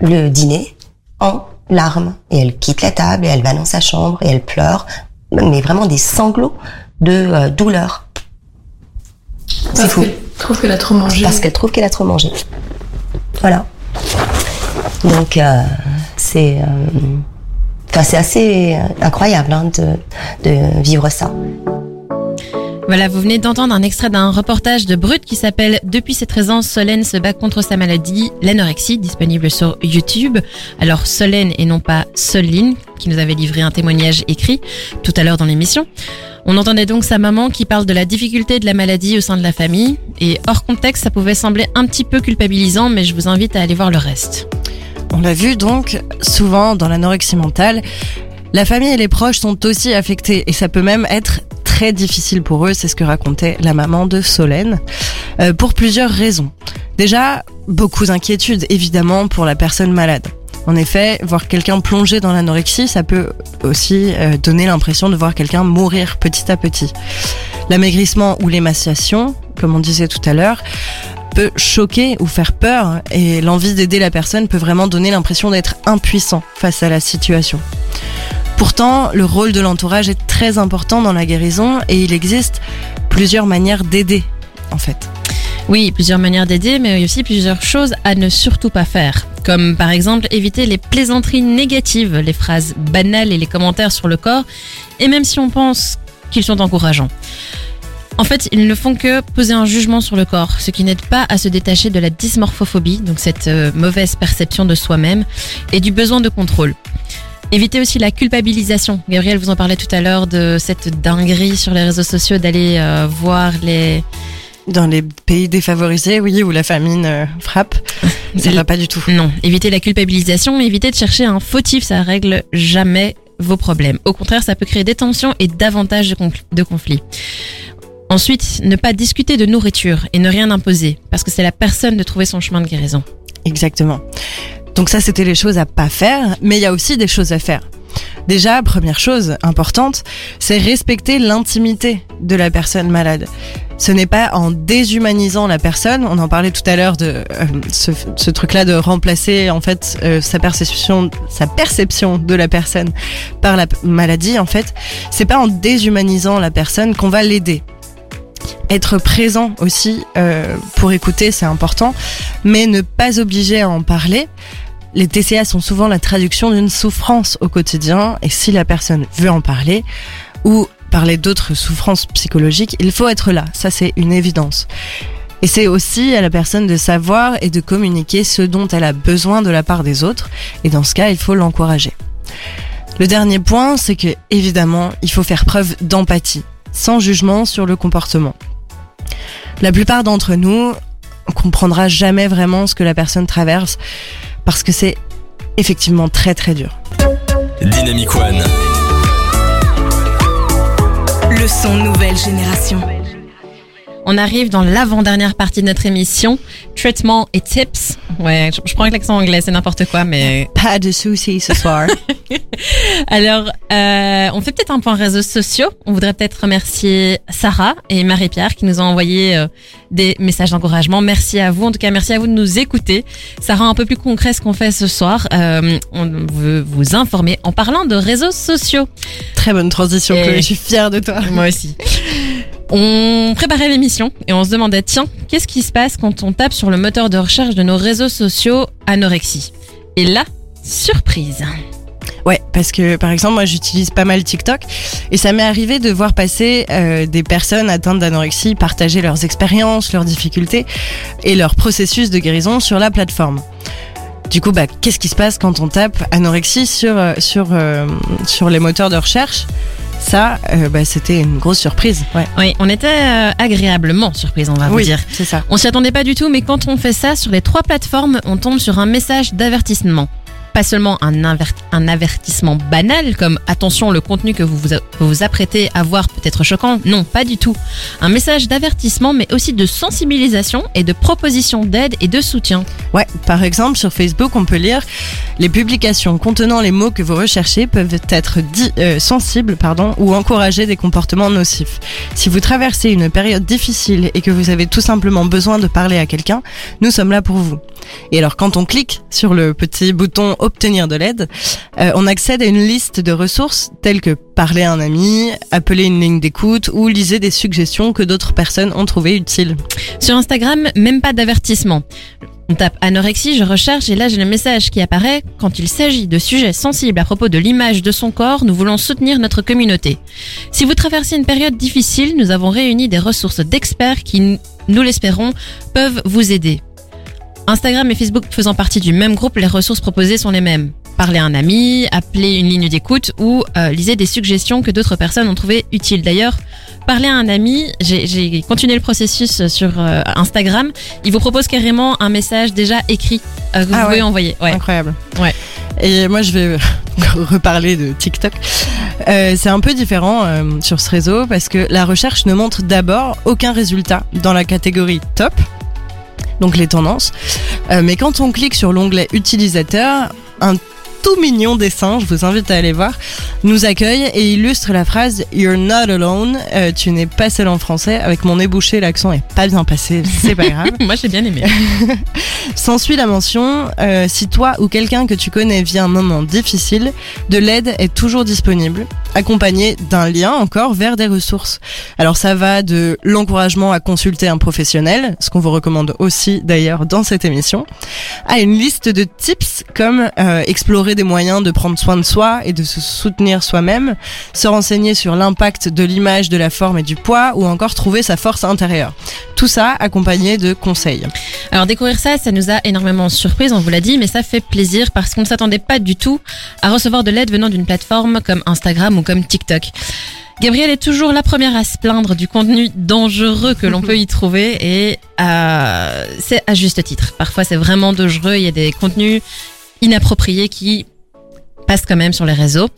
Speaker 10: le dîner en larmes et elle quitte la table et elle va dans sa chambre et elle pleure, mais vraiment des sanglots de euh, douleur. C'est
Speaker 8: Parce
Speaker 10: fou.
Speaker 8: qu'elle trouve qu'elle a trop mangé.
Speaker 10: Parce qu'elle trouve qu'elle a trop mangé. Voilà. Donc euh, c'est, euh, enfin c'est assez euh, incroyable hein, de, de vivre ça.
Speaker 3: Voilà, vous venez d'entendre un extrait d'un reportage de Brut qui s'appelle Depuis ses 13 ans, Solène se bat contre sa maladie, l'anorexie, disponible sur YouTube. Alors Solène et non pas Soline, qui nous avait livré un témoignage écrit tout à l'heure dans l'émission. On entendait donc sa maman qui parle de la difficulté de la maladie au sein de la famille. Et hors contexte, ça pouvait sembler un petit peu culpabilisant, mais je vous invite à aller voir le reste.
Speaker 4: On l'a vu donc souvent dans l'anorexie mentale. La famille et les proches sont aussi affectés et ça peut même être très difficile pour eux, c'est ce que racontait la maman de Solène, euh, pour plusieurs raisons. Déjà, beaucoup d'inquiétudes évidemment pour la personne malade. En effet, voir quelqu'un plonger dans l'anorexie, ça peut aussi euh, donner l'impression de voir quelqu'un mourir petit à petit. L'amaigrissement ou l'émaciation, comme on disait tout à l'heure, peut choquer ou faire peur et l'envie d'aider la personne peut vraiment donner l'impression d'être impuissant face à la situation. Pourtant, le rôle de l'entourage est très important dans la guérison et il existe plusieurs manières d'aider en fait.
Speaker 3: Oui, plusieurs manières d'aider, mais aussi plusieurs choses à ne surtout pas faire. Comme par exemple éviter les plaisanteries négatives, les phrases banales et les commentaires sur le corps, et même si on pense qu'ils sont encourageants. En fait, ils ne font que poser un jugement sur le corps, ce qui n'aide pas à se détacher de la dysmorphophobie, donc cette euh, mauvaise perception de soi-même, et du besoin de contrôle. Évitez aussi la culpabilisation. Gabriel vous en parlait tout à l'heure de cette dinguerie sur les réseaux sociaux d'aller euh, voir les,
Speaker 4: Dans les pays défavorisés, oui, où la famine euh, frappe, ça va pas du tout.
Speaker 3: Non, évitez la culpabilisation, mais évitez de chercher un fautif, ça règle jamais vos problèmes. Au contraire, ça peut créer des tensions et davantage de, confl- de conflits. Ensuite, ne pas discuter de nourriture et ne rien imposer, parce que c'est la personne de trouver son chemin de guérison.
Speaker 4: Exactement. Donc ça, c'était les choses à pas faire, mais il y a aussi des choses à faire. Déjà, première chose importante, c'est respecter l'intimité de la personne malade. Ce n'est pas en déshumanisant la personne, on en parlait tout à l'heure de euh, ce, ce truc-là de remplacer en fait euh, sa perception, sa perception de la personne par la maladie. En fait, c'est pas en déshumanisant la personne qu'on va l'aider. Être présent aussi euh, pour écouter, c'est important, mais ne pas obliger à en parler. Les TCA sont souvent la traduction d'une souffrance au quotidien, et si la personne veut en parler ou parler d'autres souffrances psychologiques, il faut être là. Ça, c'est une évidence. Et c'est aussi à la personne de savoir et de communiquer ce dont elle a besoin de la part des autres. Et dans ce cas, il faut l'encourager. Le dernier point, c'est que, évidemment, il faut faire preuve d'empathie, sans jugement sur le comportement. La plupart d'entre nous, on comprendra jamais vraiment ce que la personne traverse, parce que c'est effectivement très très dur.
Speaker 1: Dynamic One.
Speaker 2: Le son nouvelle génération.
Speaker 3: On arrive dans l'avant-dernière partie de notre émission, traitement et tips. Ouais, je, je prends avec l'accent anglais, c'est n'importe quoi, mais
Speaker 4: Pas de soucis ce soir.
Speaker 3: Alors, euh, on fait peut-être un point réseaux sociaux. On voudrait peut-être remercier Sarah et Marie-Pierre qui nous ont envoyé euh, des messages d'encouragement. Merci à vous. En tout cas, merci à vous de nous écouter. Ça rend un peu plus concret ce qu'on fait ce soir. Euh, on veut vous informer en parlant de réseaux sociaux.
Speaker 4: très bonne transition,
Speaker 3: Et-
Speaker 4: Chloé, je suis fière de toi.
Speaker 3: Moi aussi. On préparait l'émission et on se demandait, tiens, qu'est-ce qui se passe quand on tape sur le moteur de recherche de nos réseaux sociaux anorexie? Et là, surprise.
Speaker 4: Ouais, parce que par exemple, moi j'utilise pas mal TikTok et ça m'est arrivé de voir passer euh, des personnes atteintes d'anorexie partager leurs expériences, leurs difficultés et leur processus de guérison sur la plateforme. Du coup, bah, qu'est-ce qui se passe quand on tape anorexie sur euh, euh, sur les moteurs de recherche? Ça, euh, bah, c'était une grosse surprise. Ouais.
Speaker 3: Oui, on était euh, agréablement surprise, on va vous
Speaker 4: oui,
Speaker 3: dire.
Speaker 4: c'est ça.
Speaker 3: On s'y attendait pas du tout, mais quand on fait ça sur les trois plateformes, on tombe sur un message d'avertissement. Pas seulement un, un avertissement banal comme attention le contenu que vous vous, vous apprêtez à voir peut être choquant, non pas du tout. Un message d'avertissement mais aussi de sensibilisation et de proposition d'aide et de soutien.
Speaker 4: Ouais, par exemple, sur Facebook, on peut lire les publications contenant les mots que vous recherchez peuvent être euh, sensibles, pardon, ou encourager des comportements nocifs. Si vous traversez une période difficile et que vous avez tout simplement besoin de parler à quelqu'un, nous sommes là pour vous. Et alors, quand on clique sur le petit bouton obtenir de l'aide, euh, on accède à une liste de ressources telles que parler à un ami, appeler une ligne d'écoute ou lisez des suggestions que d'autres personnes ont trouvées utiles.
Speaker 3: Sur Instagram, même pas d'avertissement. On tape anorexie, je recherche et là j'ai le message qui apparaît. Quand il s'agit de sujets sensibles à propos de l'image de son corps, nous voulons soutenir notre communauté. Si vous traversez une période difficile, nous avons réuni des ressources d'experts qui, nous l'espérons, peuvent vous aider. Instagram et Facebook faisant partie du même groupe, les ressources proposées sont les mêmes. Parler à un ami, appeler une ligne d'écoute ou euh, lisez des suggestions que d'autres personnes ont trouvées utiles. D'ailleurs, parler à un ami, j'ai continué le processus sur euh, Instagram. Il vous propose carrément un message déjà écrit euh, que vous
Speaker 4: Ah
Speaker 3: pouvez
Speaker 4: ouais.
Speaker 3: envoyer. Ouais.
Speaker 4: Incroyable.
Speaker 3: Ouais.
Speaker 4: Et moi, je vais reparler de TikTok. Euh, c'est un peu différent euh, sur ce réseau parce que la recherche ne montre d'abord aucun résultat dans la catégorie top, donc les tendances. Euh, mais quand on clique sur l'onglet utilisateur, un tout mignon dessin, je vous invite à aller voir, nous accueille et illustre la phrase You're not alone, euh, tu n'es pas seul en français. Avec mon nez bouché, l'accent est pas bien passé, c'est pas grave.
Speaker 3: Moi j'ai bien aimé.
Speaker 4: S'ensuit la mention euh, si toi ou quelqu'un que tu connais vit un moment difficile, de l'aide est toujours disponible, accompagné d'un lien encore vers des ressources. Alors ça va de l'encouragement à consulter un professionnel, ce qu'on vous recommande aussi d'ailleurs dans cette émission, à une liste de tips comme euh, explorer des moyens de prendre soin de soi et de se soutenir soi-même, se renseigner sur l'impact de l'image, de la forme et du poids, ou encore trouver sa force intérieure. Tout ça accompagné de conseils.
Speaker 3: Alors découvrir ça, ça nous a énormément surprise, on vous l'a dit, mais ça fait plaisir parce qu'on ne s'attendait pas du tout à recevoir de l'aide venant d'une plateforme comme Instagram ou comme TikTok. Gabrielle est toujours la première à se plaindre du contenu dangereux que l'on peut y trouver et euh, c'est à juste titre. Parfois c'est vraiment dangereux, il y a des contenus inappropriés qui passent quand même sur les réseaux.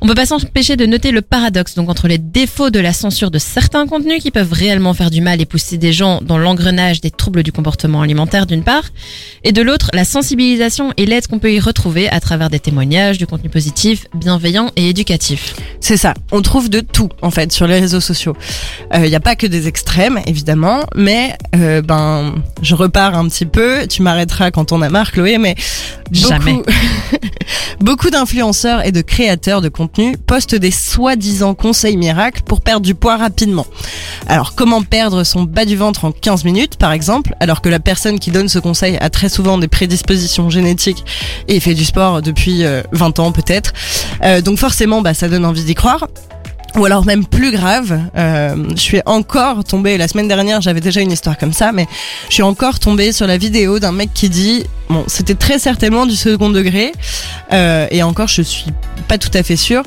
Speaker 3: On peut pas s'empêcher de noter le paradoxe donc entre les défauts de la censure de certains contenus qui peuvent réellement faire du mal et pousser des gens dans l'engrenage des troubles du comportement alimentaire d'une part, et de l'autre la sensibilisation et l'aide qu'on peut y retrouver à travers des témoignages, du contenu positif, bienveillant et éducatif.
Speaker 4: C'est ça, on trouve de tout en fait sur les réseaux sociaux. Il n'y a pas que des extrêmes évidemment, mais euh, ben je repars un petit peu, tu m'arrêteras quand on a marre Chloé, mais
Speaker 3: Jamais.
Speaker 4: beaucoup d'influenceurs et de créateurs de contenu postent des soi-disant conseils miracles pour perdre du poids rapidement. Alors comment perdre son bas du ventre en 15 minutes par exemple, alors que la personne qui donne ce conseil a très souvent des prédispositions génétiques et fait du sport depuis euh, 20 ans peut-être. Euh, donc forcément bah, ça donne envie d'y croire. Ou alors même plus grave, euh, je suis encore tombée, la semaine dernière j'avais déjà une histoire comme ça, mais je suis encore tombée sur la vidéo d'un mec qui dit, bon c'était très certainement du second degré, euh, et encore je suis pas tout à fait sûre,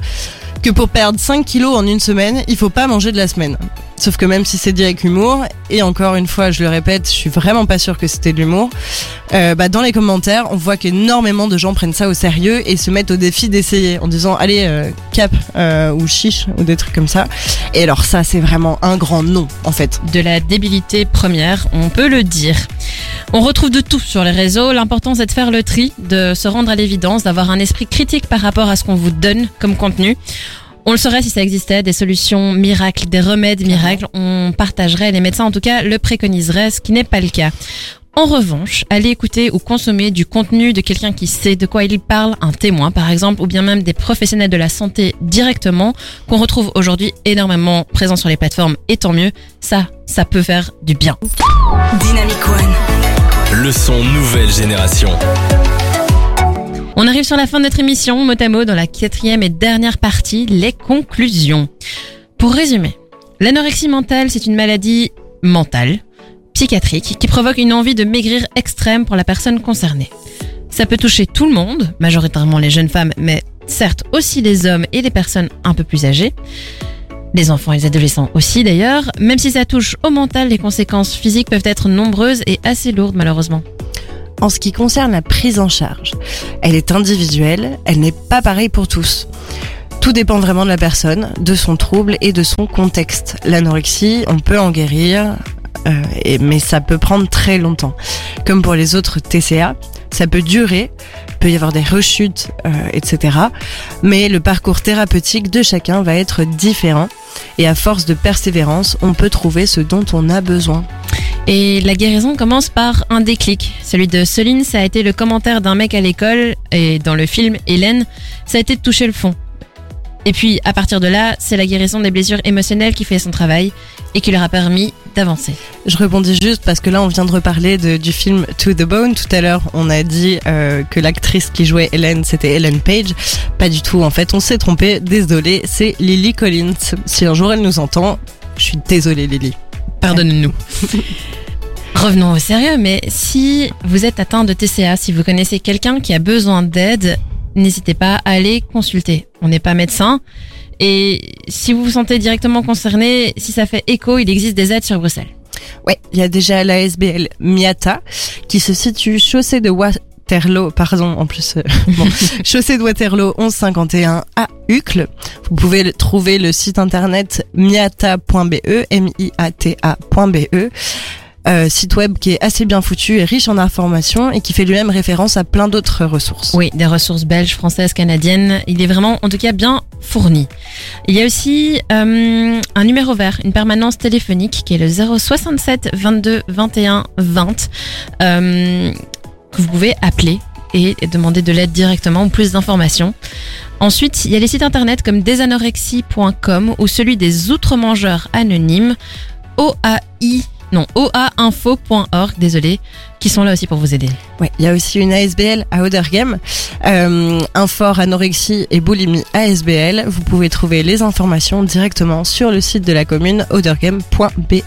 Speaker 4: que pour perdre 5 kilos en une semaine, il faut pas manger de la semaine. Sauf que même si c'est dit avec humour, et encore une fois, je le répète, je suis vraiment pas sûre que c'était de l'humour. Euh, bah, dans les commentaires, on voit qu'énormément de gens prennent ça au sérieux et se mettent au défi d'essayer en disant allez euh, cap euh, ou chiche ou des trucs comme ça. Et alors ça, c'est vraiment un grand non en fait.
Speaker 3: De la débilité première, on peut le dire. On retrouve de tout sur les réseaux. L'important, c'est de faire le tri, de se rendre à l'évidence, d'avoir un esprit critique par rapport à ce qu'on vous donne comme contenu. On le saurait si ça existait, des solutions miracles, des remèdes miracles, on partagerait, les médecins en tout cas le préconiseraient, ce qui n'est pas le cas. En revanche, aller écouter ou consommer du contenu de quelqu'un qui sait de quoi il parle, un témoin par exemple, ou bien même des professionnels de la santé directement, qu'on retrouve aujourd'hui énormément présents sur les plateformes, et tant mieux, ça, ça peut faire du bien.
Speaker 2: Dynamic One.
Speaker 1: Le son nouvelle génération.
Speaker 3: On arrive sur la fin de notre émission, mot à mot, dans la quatrième et dernière partie, les conclusions. Pour résumer, l'anorexie mentale, c'est une maladie mentale, psychiatrique, qui provoque une envie de maigrir extrême pour la personne concernée. Ça peut toucher tout le monde, majoritairement les jeunes femmes, mais certes aussi les hommes et les personnes un peu plus âgées. Les enfants et les adolescents aussi d'ailleurs. Même si ça touche au mental, les conséquences physiques peuvent être nombreuses et assez lourdes malheureusement.
Speaker 4: En ce qui concerne la prise en charge, elle est individuelle, elle n'est pas pareille pour tous. Tout dépend vraiment de la personne, de son trouble et de son contexte. L'anorexie, on peut en guérir, euh, mais ça peut prendre très longtemps. Comme pour les autres TCA, ça peut durer, peut y avoir des rechutes, euh, etc. Mais le parcours thérapeutique de chacun va être différent. Et à force de persévérance, on peut trouver ce dont on a besoin.
Speaker 3: Et la guérison commence par un déclic. Celui de Celine, ça a été le commentaire d'un mec à l'école, et dans le film Hélène, ça a été de toucher le fond. Et puis, à partir de là, c'est la guérison des blessures émotionnelles qui fait son travail et qui leur a permis d'avancer.
Speaker 4: Je rebondis juste parce que là, on vient de reparler de, du film To the Bone. Tout à l'heure, on a dit euh, que l'actrice qui jouait Hélène, c'était Ellen Page. Pas du tout, en fait, on s'est trompé. Désolé, c'est Lily Collins. Si un jour elle nous entend, je suis désolée, Lily.
Speaker 3: Pardonne-nous. Revenons au sérieux, mais si vous êtes atteint de TCA, si vous connaissez quelqu'un qui a besoin d'aide, n'hésitez pas à aller consulter. On n'est pas médecin. Et si vous vous sentez directement concerné, si ça fait écho, il existe des aides sur Bruxelles.
Speaker 4: Ouais, il y a déjà l'ASBL Miata qui se situe chaussée de Waterloo, pardon, en plus, euh, bon, chaussée de Waterloo 1151 à Uccle. Vous pouvez trouver le site internet miata.be, M-I-A-T-A.be. Euh, site web qui est assez bien foutu et riche en informations et qui fait lui-même référence à plein d'autres ressources.
Speaker 3: Oui, des ressources belges, françaises, canadiennes. Il est vraiment, en tout cas, bien fourni. Il y a aussi euh, un numéro vert, une permanence téléphonique qui est le 067 22 21 20 euh, que vous pouvez appeler et demander de l'aide directement ou plus d'informations. Ensuite, il y a les sites internet comme desanorexie.com ou celui des outre-mangeurs anonymes OAI non, oainfo.org, désolé, qui sont là aussi pour vous aider.
Speaker 4: Ouais, il y a aussi une ASBL à Odergem, euh, un fort anorexie et boulimie ASBL. Vous pouvez trouver les informations directement sur le site de la commune odergem.be.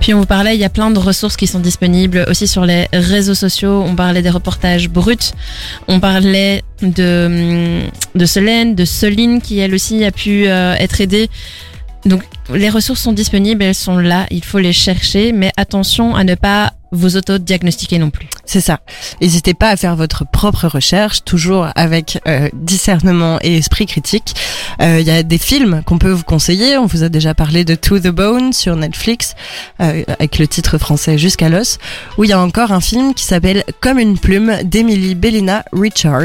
Speaker 3: Puis on vous parlait, il y a plein de ressources qui sont disponibles aussi sur les réseaux sociaux. On parlait des reportages bruts. On parlait de, de Solène, de Soline qui elle aussi a pu euh, être aidée. Donc les ressources sont disponibles, elles sont là, il faut les chercher, mais attention à ne pas vous auto-diagnostiquer non plus.
Speaker 4: C'est ça. N'hésitez pas à faire votre propre recherche, toujours avec euh, discernement et esprit critique. Euh, Il y a des films qu'on peut vous conseiller. On vous a déjà parlé de To the Bone sur Netflix, euh, avec le titre français Jusqu'à l'os, où il y a encore un film qui s'appelle Comme une plume d'Emily Bellina Richard,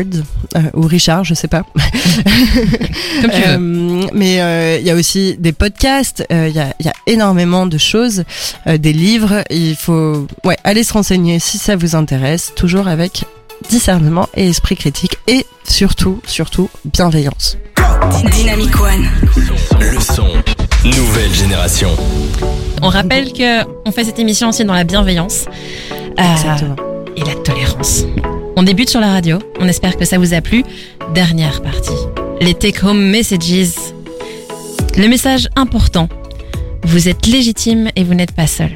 Speaker 4: euh, ou Richard, je sais pas.
Speaker 3: Comme tu veux.
Speaker 4: mais il y a aussi des podcasts, il y a, y, a, énormément de choses, des livres. Il faut, ouais, allez se renseigner si ça vous intéresse, toujours avec discernement et esprit critique et surtout, surtout, bienveillance.
Speaker 2: Dynamic One.
Speaker 1: Le son. Nouvelle génération.
Speaker 3: On rappelle que on fait cette émission aussi dans la bienveillance
Speaker 4: Exactement.
Speaker 3: euh, et la tolérance. On débute sur la radio. On espère que ça vous a plu. Dernière partie. Les take-home messages. Le message important. Vous êtes légitime et vous n'êtes pas seul.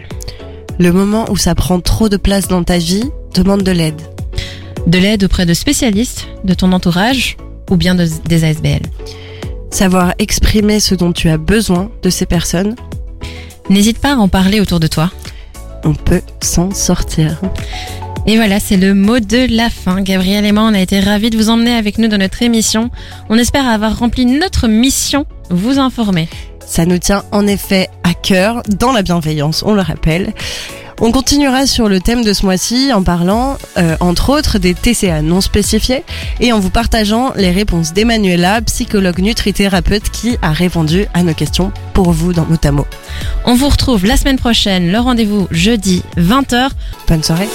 Speaker 4: Le moment où ça prend trop de place dans ta vie, demande de l'aide.
Speaker 3: De l'aide auprès de spécialistes, de ton entourage ou bien de, des ASBL.
Speaker 4: Savoir exprimer ce dont tu as besoin de ces personnes.
Speaker 3: N'hésite pas à en parler autour de toi.
Speaker 4: On peut s'en sortir.
Speaker 3: Et voilà, c'est le mot de la fin. Gabriel et moi, on a été ravis de vous emmener avec nous dans notre émission. On espère avoir rempli notre mission, vous informer.
Speaker 4: Ça nous tient en effet à cœur, dans la bienveillance, on le rappelle. On continuera sur le thème de ce mois-ci en parlant, euh, entre autres, des TCA non spécifiés et en vous partageant les réponses d'Emmanuela, psychologue nutrithérapeute qui a répondu à nos questions pour vous dans Motamo.
Speaker 3: On vous retrouve la semaine prochaine, le rendez-vous jeudi 20h.
Speaker 4: Bonne soirée.